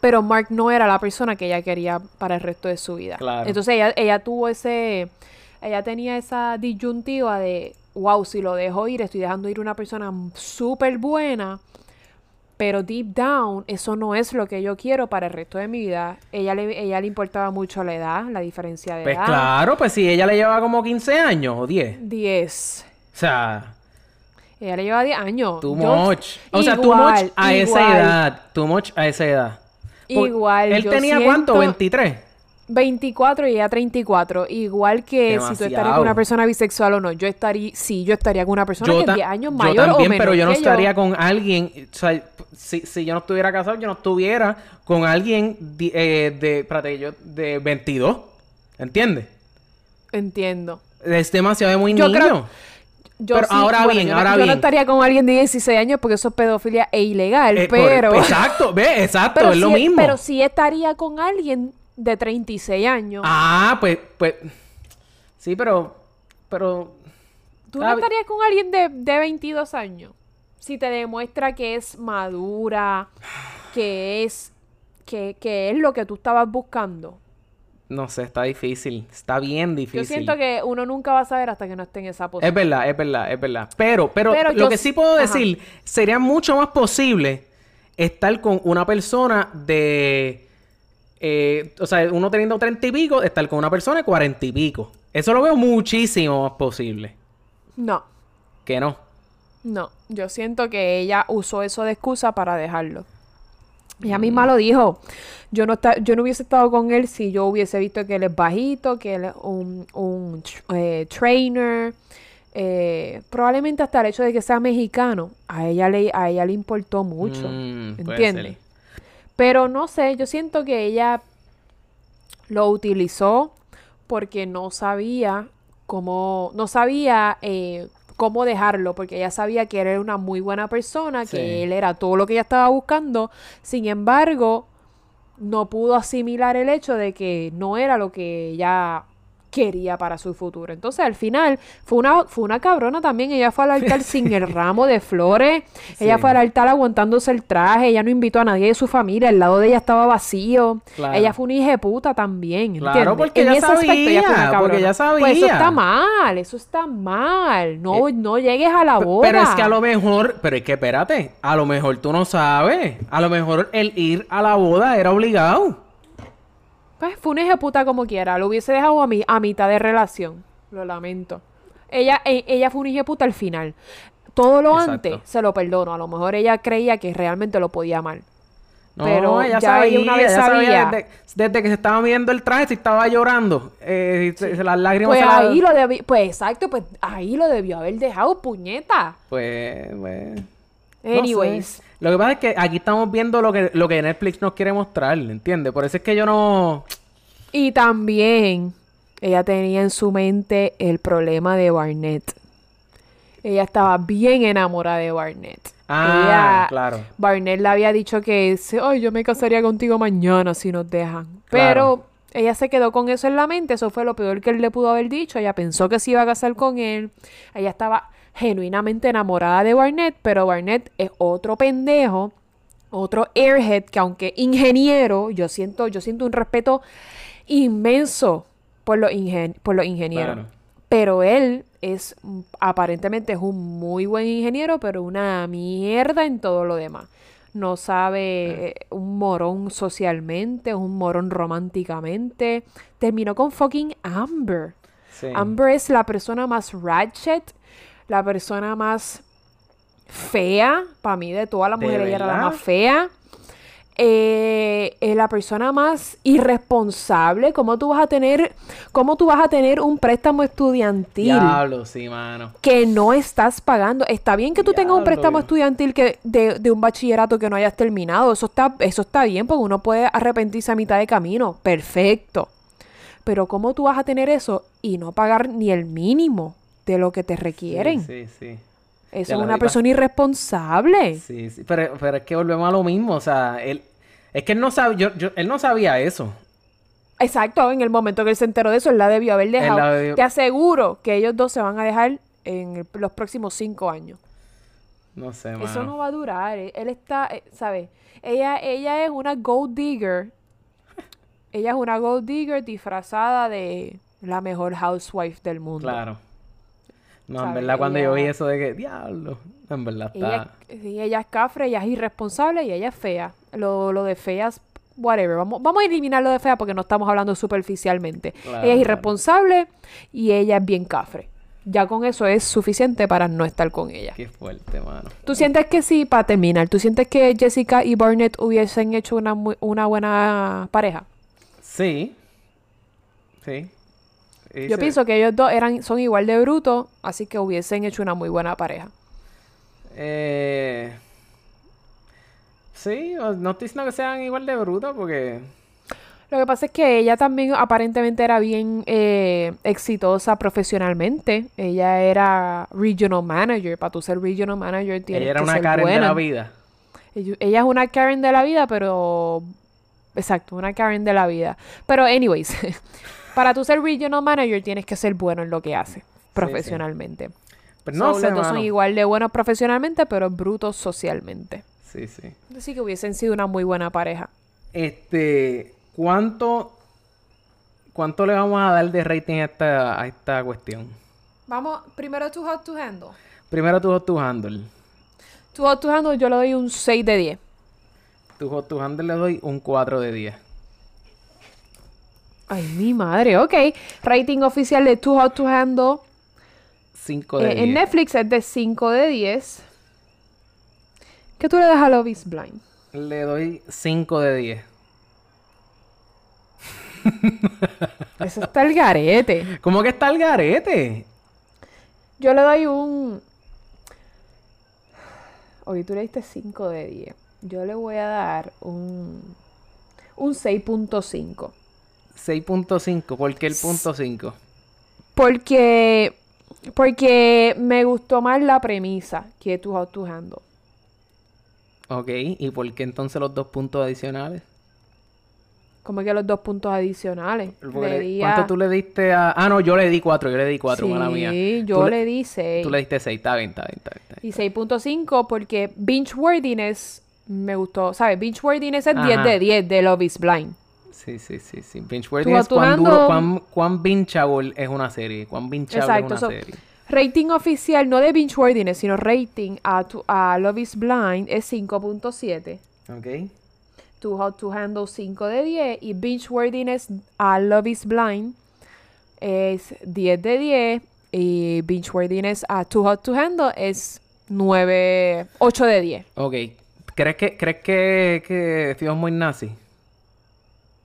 Pero Mark no era la persona que ella quería para el resto de su vida. Claro. Entonces ella, ella tuvo ese, ella tenía esa disyuntiva de, wow, si lo dejo ir, estoy dejando ir una persona súper buena, pero deep down eso no es lo que yo quiero para el resto de mi vida. Ella le, ella le importaba mucho la edad, la diferencia de Pues edad. claro, pues si ella le llevaba como 15 años o 10. 10. O sea, Ella le lleva 10 años. too Yo- much. O sea, too Igual, much a esa igual. edad. Too much a esa edad. Por- Igual, ¿Él yo tenía cuánto? siento- ¿23? 24 y ella 34. Igual que si tú estarías con una persona bisexual o no. Yo estaría, sí, yo estaría con una persona que es ta- 10 años yo mayor también, o menor pero yo no que estaría con alguien, o sea, si, si yo no estuviera casado, yo no estuviera con alguien di- eh, de, espérate, yo, de 22, ¿entiendes? Entiendo. Es demasiado de muy Yo niño. creo- Yo Pero sí- ahora bueno, bien, yo no- ahora yo no bien. estaría con alguien de 16 años porque eso es pedofilia e ilegal, Eh, por- pero... exacto, ve, exacto, pero es lo mismo. Pero sí estaría con alguien de 36 años. Ah, pues, pues, sí, pero, pero, ¿Tú no estarías con alguien de, de 22 años? Si te demuestra que es madura, que es, que, que es lo que tú estabas buscando. no sé, está difícil, está bien difícil. Yo siento que uno nunca va a saber hasta que no esté en esa posición. Es verdad, es verdad, es verdad. Pero, pero, Pero lo que sí puedo ajá. decir, sería mucho más posible estar con una persona de... eh, o sea, uno teniendo treinta y pico, estar con una persona de cuarenta y pico. Eso lo veo muchísimo más posible. No, Que no. no. Yo siento que ella usó eso de excusa para dejarlo. Ella misma lo dijo. Yo no, esta- yo no hubiese estado con él si yo hubiese visto que él es bajito, que él es un, un eh, trainer. eh, probablemente hasta el hecho de que sea mexicano. A ella le, a ella le importó mucho. Mm, ¿Entiendes? Pero no sé, yo siento que ella lo utilizó porque no sabía cómo, no sabía eh, cómo dejarlo, porque ella sabía que él era una muy buena persona, Sí. que él era todo lo que ella estaba buscando. Sin embargo, no pudo asimilar el hecho de que no era lo que ella quería para su futuro. Entonces, al final, fue una, fue una cabrona también. Ella fue al altar sin el ramo de flores. Ella fue al altar aguantándose el traje. Ella no invitó a nadie de su familia. El lado de ella estaba vacío. Claro. Ella fue una hija puta también. Claro, porque En ella ese aspecto, ella fue una sabía, porque cabrona. ella sabía. Pues eso está mal. Eso está mal. No, no llegues a la boda. Pero es que a lo mejor, pero es que espérate, a lo mejor tú no sabes. A lo mejor el ir a la boda era obligado. Pues fue una hija puta como quiera. Lo hubiese dejado a, mi, a mitad de relación. Lo lamento. Ella, e- ella fue una hija puta al final. Todo lo Exacto. antes se lo perdono. A lo mejor ella creía que realmente lo podía amar. No, Pero ella ya sabía, una vez ella sabía sabía. desde, desde que se estaba viendo el traje, si estaba llorando. Eh, se- se- las lágrimas Pues se la- ahí lo debió, pues exacto, pues ahí lo debió haber dejado, puñeta. Pues, pues... no sé. Lo que pasa es que aquí estamos viendo lo que, lo que Netflix nos quiere mostrar, ¿entiendes? Por eso es que yo no... Y también ella tenía en su mente el problema de Barnett. Ella estaba bien enamorada de Barnett. Ah, Ella- claro. Barnett le había dicho que, se- ay, yo me casaría contigo mañana si nos dejan. Claro. Pero ella se quedó con eso en la mente. Eso fue lo peor que él le pudo haber dicho. Ella pensó que se iba a casar con él. Ella estaba genuinamente enamorada de Barnett, pero Barnett es otro pendejo, otro airhead que aunque ingeniero, yo siento, yo siento un respeto inmenso por los, ingen- por los ingenieros. Claro. Pero él es, aparentemente es un muy buen ingeniero, pero una mierda en todo lo demás. No sabe, eh, un morón socialmente, un morón románticamente. Terminó con fucking Amber. Sí. Amber es la persona más ratchet, la persona más fea. Para mí, de todas las ¿De mujeres, ella era la más fea. eh, eh, la persona más irresponsable. ¿Cómo tú vas a tener, cómo tú vas a tener un préstamo estudiantil Diablo, sí, mano. que no estás pagando? Está bien que tú tengas un préstamo estudiantil que de, de un bachillerato que no hayas terminado. Eso está, eso está bien, porque uno puede arrepentirse a mitad de camino. Perfecto. Pero ¿cómo tú vas a tener eso y no pagar ni el mínimo de lo que te requieren? Sí, sí, sí. Eso es una persona irresponsable. Sí, sí, pero, pero es que volvemos a lo mismo, o sea, él, es que él no sabe, yo, yo- él no sabía eso. Exacto, en el momento que él se enteró de eso, él la debió haber dejado. debió- Te aseguro que ellos dos se van a dejar en el- los próximos cinco años. No sé, Eso mano. no va a durar. Él él está, eh, ¿sabes? Ella, ella es una gold digger. Ella es una gold digger disfrazada de la mejor housewife del mundo. Claro. No, en verdad, cuando yo vi Ella- eso de que, diablo, en verdad Ella, está... sí, ella es cafre, ella es irresponsable y ella es fea. Lo, lo de feas, whatever. Vamos, vamos a eliminar lo de fea porque no estamos hablando superficialmente. Claro, ella es claro. irresponsable y ella es bien cafre. Ya con eso es suficiente para no estar con ella. Qué fuerte, mano. ¿Tú sientes que sí, para terminar, tú sientes que Jessica y Barnett hubiesen hecho una, una buena pareja? Sí. Sí. Yo pienso que ellos dos eran, son igual de brutos, así que hubiesen hecho una muy buena pareja. Eh... Sí, no estoy diciendo que sean igual de brutos porque... Lo que pasa es que ella también aparentemente era bien eh, exitosa profesionalmente. Ella era regional manager. Para tú ser regional manager tienes Ella era que una ser Karen de la vida. Ella ella es una Karen de la vida, pero... Exacto, una Karen de la vida. Pero anyways, para tú ser regional manager tienes que ser bueno en lo que haces profesionalmente. Pero no So, sé, los dos son igual de buenos profesionalmente, pero brutos socialmente. Sí, sí. Así que hubiesen sido una muy buena pareja. Este, ¿cuánto, cuánto le vamos a dar de rating a esta, a esta cuestión? Vamos, primero Too Hot to Handle. Primero tu hot to handle. Too Hot to Handle yo le doy un 6 de 10. Tu hot to handle le doy un 4 de 10. Ay, mi madre, ok. Rating oficial de Too Hot to Handle 5 de eh, 10. en Netflix es de 5 de 10. ¿Qué tú le das a Love is Blind? Le doy 5 de 10. Eso está el garete. ¿Cómo que está el garete? Yo le doy un... Oye, tú le diste 5 de 10. Yo le voy a dar un... Un 6.5. 6.5. ¿Por qué el punto 5? Porque... Porque me gustó más la premisa que Too Hot to Handle. Ok. ¿Y por qué entonces los dos puntos adicionales? Como que los dos puntos adicionales. Le di ¿Cuánto a- tú le diste a...? Ah, no, yo le di 4. Yo le di 4, mala mía. Sí, yo le, di 6. Tú le diste 6. Está bien, está bien, está bien. está bien. Y 6.5 porque binge worthiness me gustó. ¿Sabes? Binge worthiness es 10 Ajá. de 10 de Love is Blind. Sí, sí, sí, sí. Binge-worthy es cuán duro, cuán, cuán bingeable es una serie. Cuán bingeable Exacto. es so, una serie. rating oficial, no de binge worthiness, sino rating a, tu- a Love is Blind es 5.7. Ok. Too Hot to Handle 5 de 10. Y binge worthiness a Love is Blind es 10 de 10. Y binge worthiness a Too Hot to Handle es 9, 8 de 10. Ok. ¿Crees que, crees que, que Fiona es muy nazi?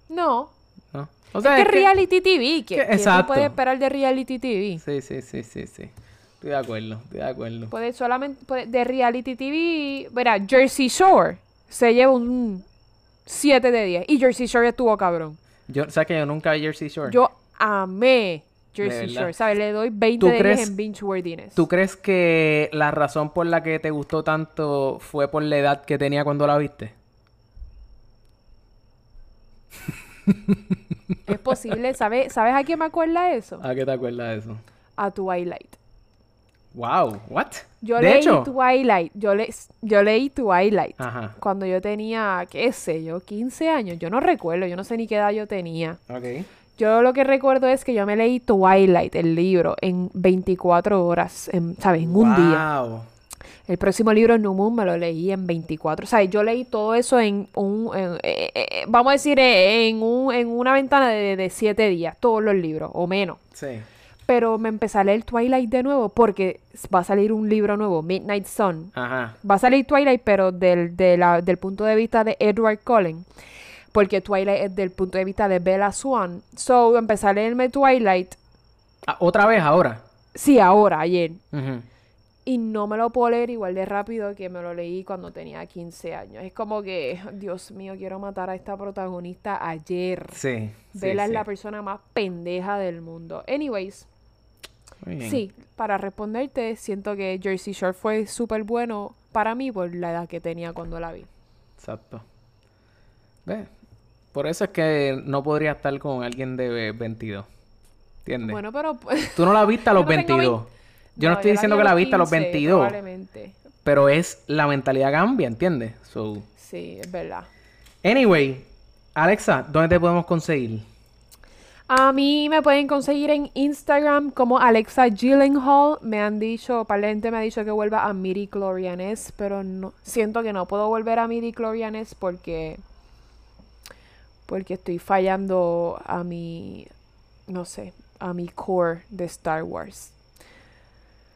No. ¿No? O es que es es reality TV. ¿Qué, que- exacto. puedes esperar de reality TV? Sí, sí, sí, sí, sí. Estoy de acuerdo, estoy de acuerdo. Puede solamente puede- de reality TV. Verá, Jersey Shore se lleva un 7 de 10. Y Jersey Shore estuvo cabrón. Yo, ¿Sabes que yo nunca vi Jersey Shore? Yo amé Jersey. Shore. ¿Sabes? Le doy 20 ¿Tú de 10 crees- en binge worthiness. ¿Tú crees que la razón por la que te gustó tanto fue por la edad que tenía cuando la viste? Es posible. ¿Sabes, ¿Sabes a quién me acuerda eso? ¿A qué te acuerdas de eso? A Twilight. Wow, what? Yo de leí hecho, Twilight. Yo, le, yo leí Twilight. Ajá. Cuando yo tenía, qué sé yo, 15 años. Yo no recuerdo. Yo no sé ni qué edad yo tenía. Ok. Yo lo que recuerdo es que yo me leí Twilight, el libro, en 24 horas, en, ¿sabes? En un día. Wow. El próximo libro, New Moon, me lo leí en 24. O sea, yo leí todo eso en un, en- eh, eh, vamos a decir, eh, en, un, en una ventana de, de 7 días, todos los libros, o menos. Sí. pero me empecé a leer Twilight de nuevo porque va a salir un libro nuevo, Midnight Sun. Ajá. Va a salir Twilight, pero del, de la- del punto de vista de Edward Cullen. Porque Twilight es del punto de vista de Bella Swan. So, empecé a leerme Twilight. Ah, Otra vez ahora. Sí, ahora, ayer. Y no me lo puedo leer igual de rápido que me lo leí cuando tenía 15 años. Es como que, Dios mío, quiero matar a esta protagonista ayer. Sí. sí, Bella es sí. la persona más pendeja del mundo. Anyways, sí, para responderte, siento que Jersey Shore fue súper bueno para mí por la edad que tenía cuando la vi. Exacto. ¿Ves? Por eso es que no podría estar con alguien de 22. ¿Entiendes? Bueno, pero... pues, Tú no la viste a los no tengo 22. Yo no, No, estoy diciendo que la los viste a los 15, 22. Probablemente. Pero es la mentalidad cambia, ¿entiendes? So, Sí, es verdad. anyway, Alexa, ¿dónde te podemos conseguir? A mí me pueden conseguir en Instagram como Alexa Gyllenhaal. Me han dicho, gente me ha dicho que vuelva a Miri Clorianes, pero no, siento que no puedo volver a Miri Clorianes porque porque estoy fallando a mi no sé, a mi core de Star Wars.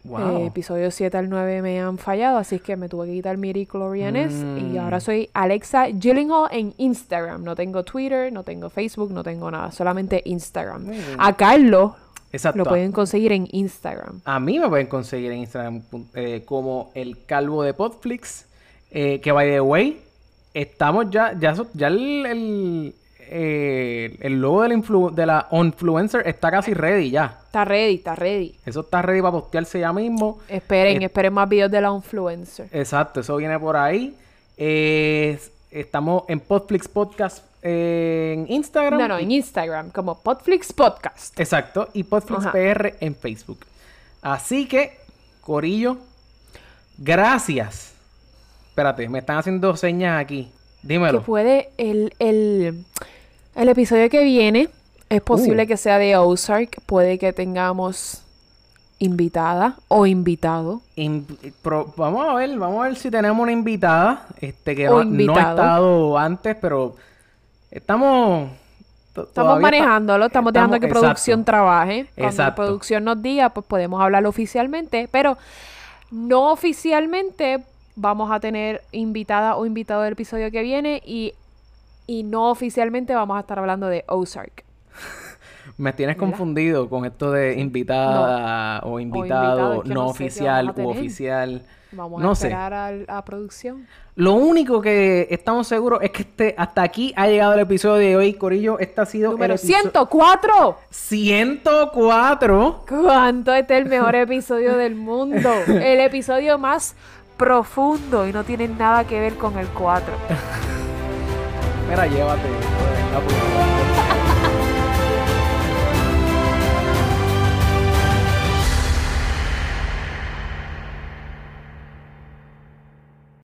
Wow. Eh, episodio 7 al 9 me han fallado, así que me tuve que quitar Miri Clorianes y Mm. ahora soy Alexa Gyllenhaal en Instagram. No tengo Twitter, no tengo Facebook, no tengo nada, solamente Instagram. A Carlos Exacto. lo pueden conseguir en Instagram. A mí me pueden conseguir en Instagram eh, como el calvo de Podflix. eh, que by the way, estamos ya, ya, ya el, el, eh, el logo de la, influ- de la influencer está casi ready ya. Está ready, está ready. Eso está ready para postearse ya mismo. Esperen, Eh, esperen más videos de la influencer. Exacto, eso viene por ahí. Eh, estamos en Podflix Podcast eh, en Instagram. No, no, en Instagram, como Podflix Podcast. Exacto, y Podflix Ajá. PR en Facebook. Así que, Corillo, gracias. Espérate, me están haciendo señas aquí. Que Dímelo. puede, el, el, el episodio que viene, es posible Uh. que sea de Ozark. Puede que tengamos invitada o invitado. In- pro- vamos a ver, vamos a ver si tenemos una invitada. Este que O no, ha estado antes, pero estamos. Estamos manejándolo, estamos, dejando que exacto. producción trabaje. Cuando Exacto. producción nos diga, pues podemos hablarlo oficialmente, pero no oficialmente vamos a tener invitada o invitado del episodio que viene y, y no oficialmente vamos a estar hablando de Ozark. Me tienes ¿Verdad? confundido con esto de invitada o invitado, no, oficial a u oficial. Vamos No a esperar al- a producción. Lo único que estamos seguros es que este, hasta aquí ha llegado el episodio de hoy, Corillo. Este ha sido Número el episodio 104. 104. ¿Cuánto este es el mejor episodio del mundo? El episodio más profundo y no tiene nada que ver con el 4. Mira, llévate.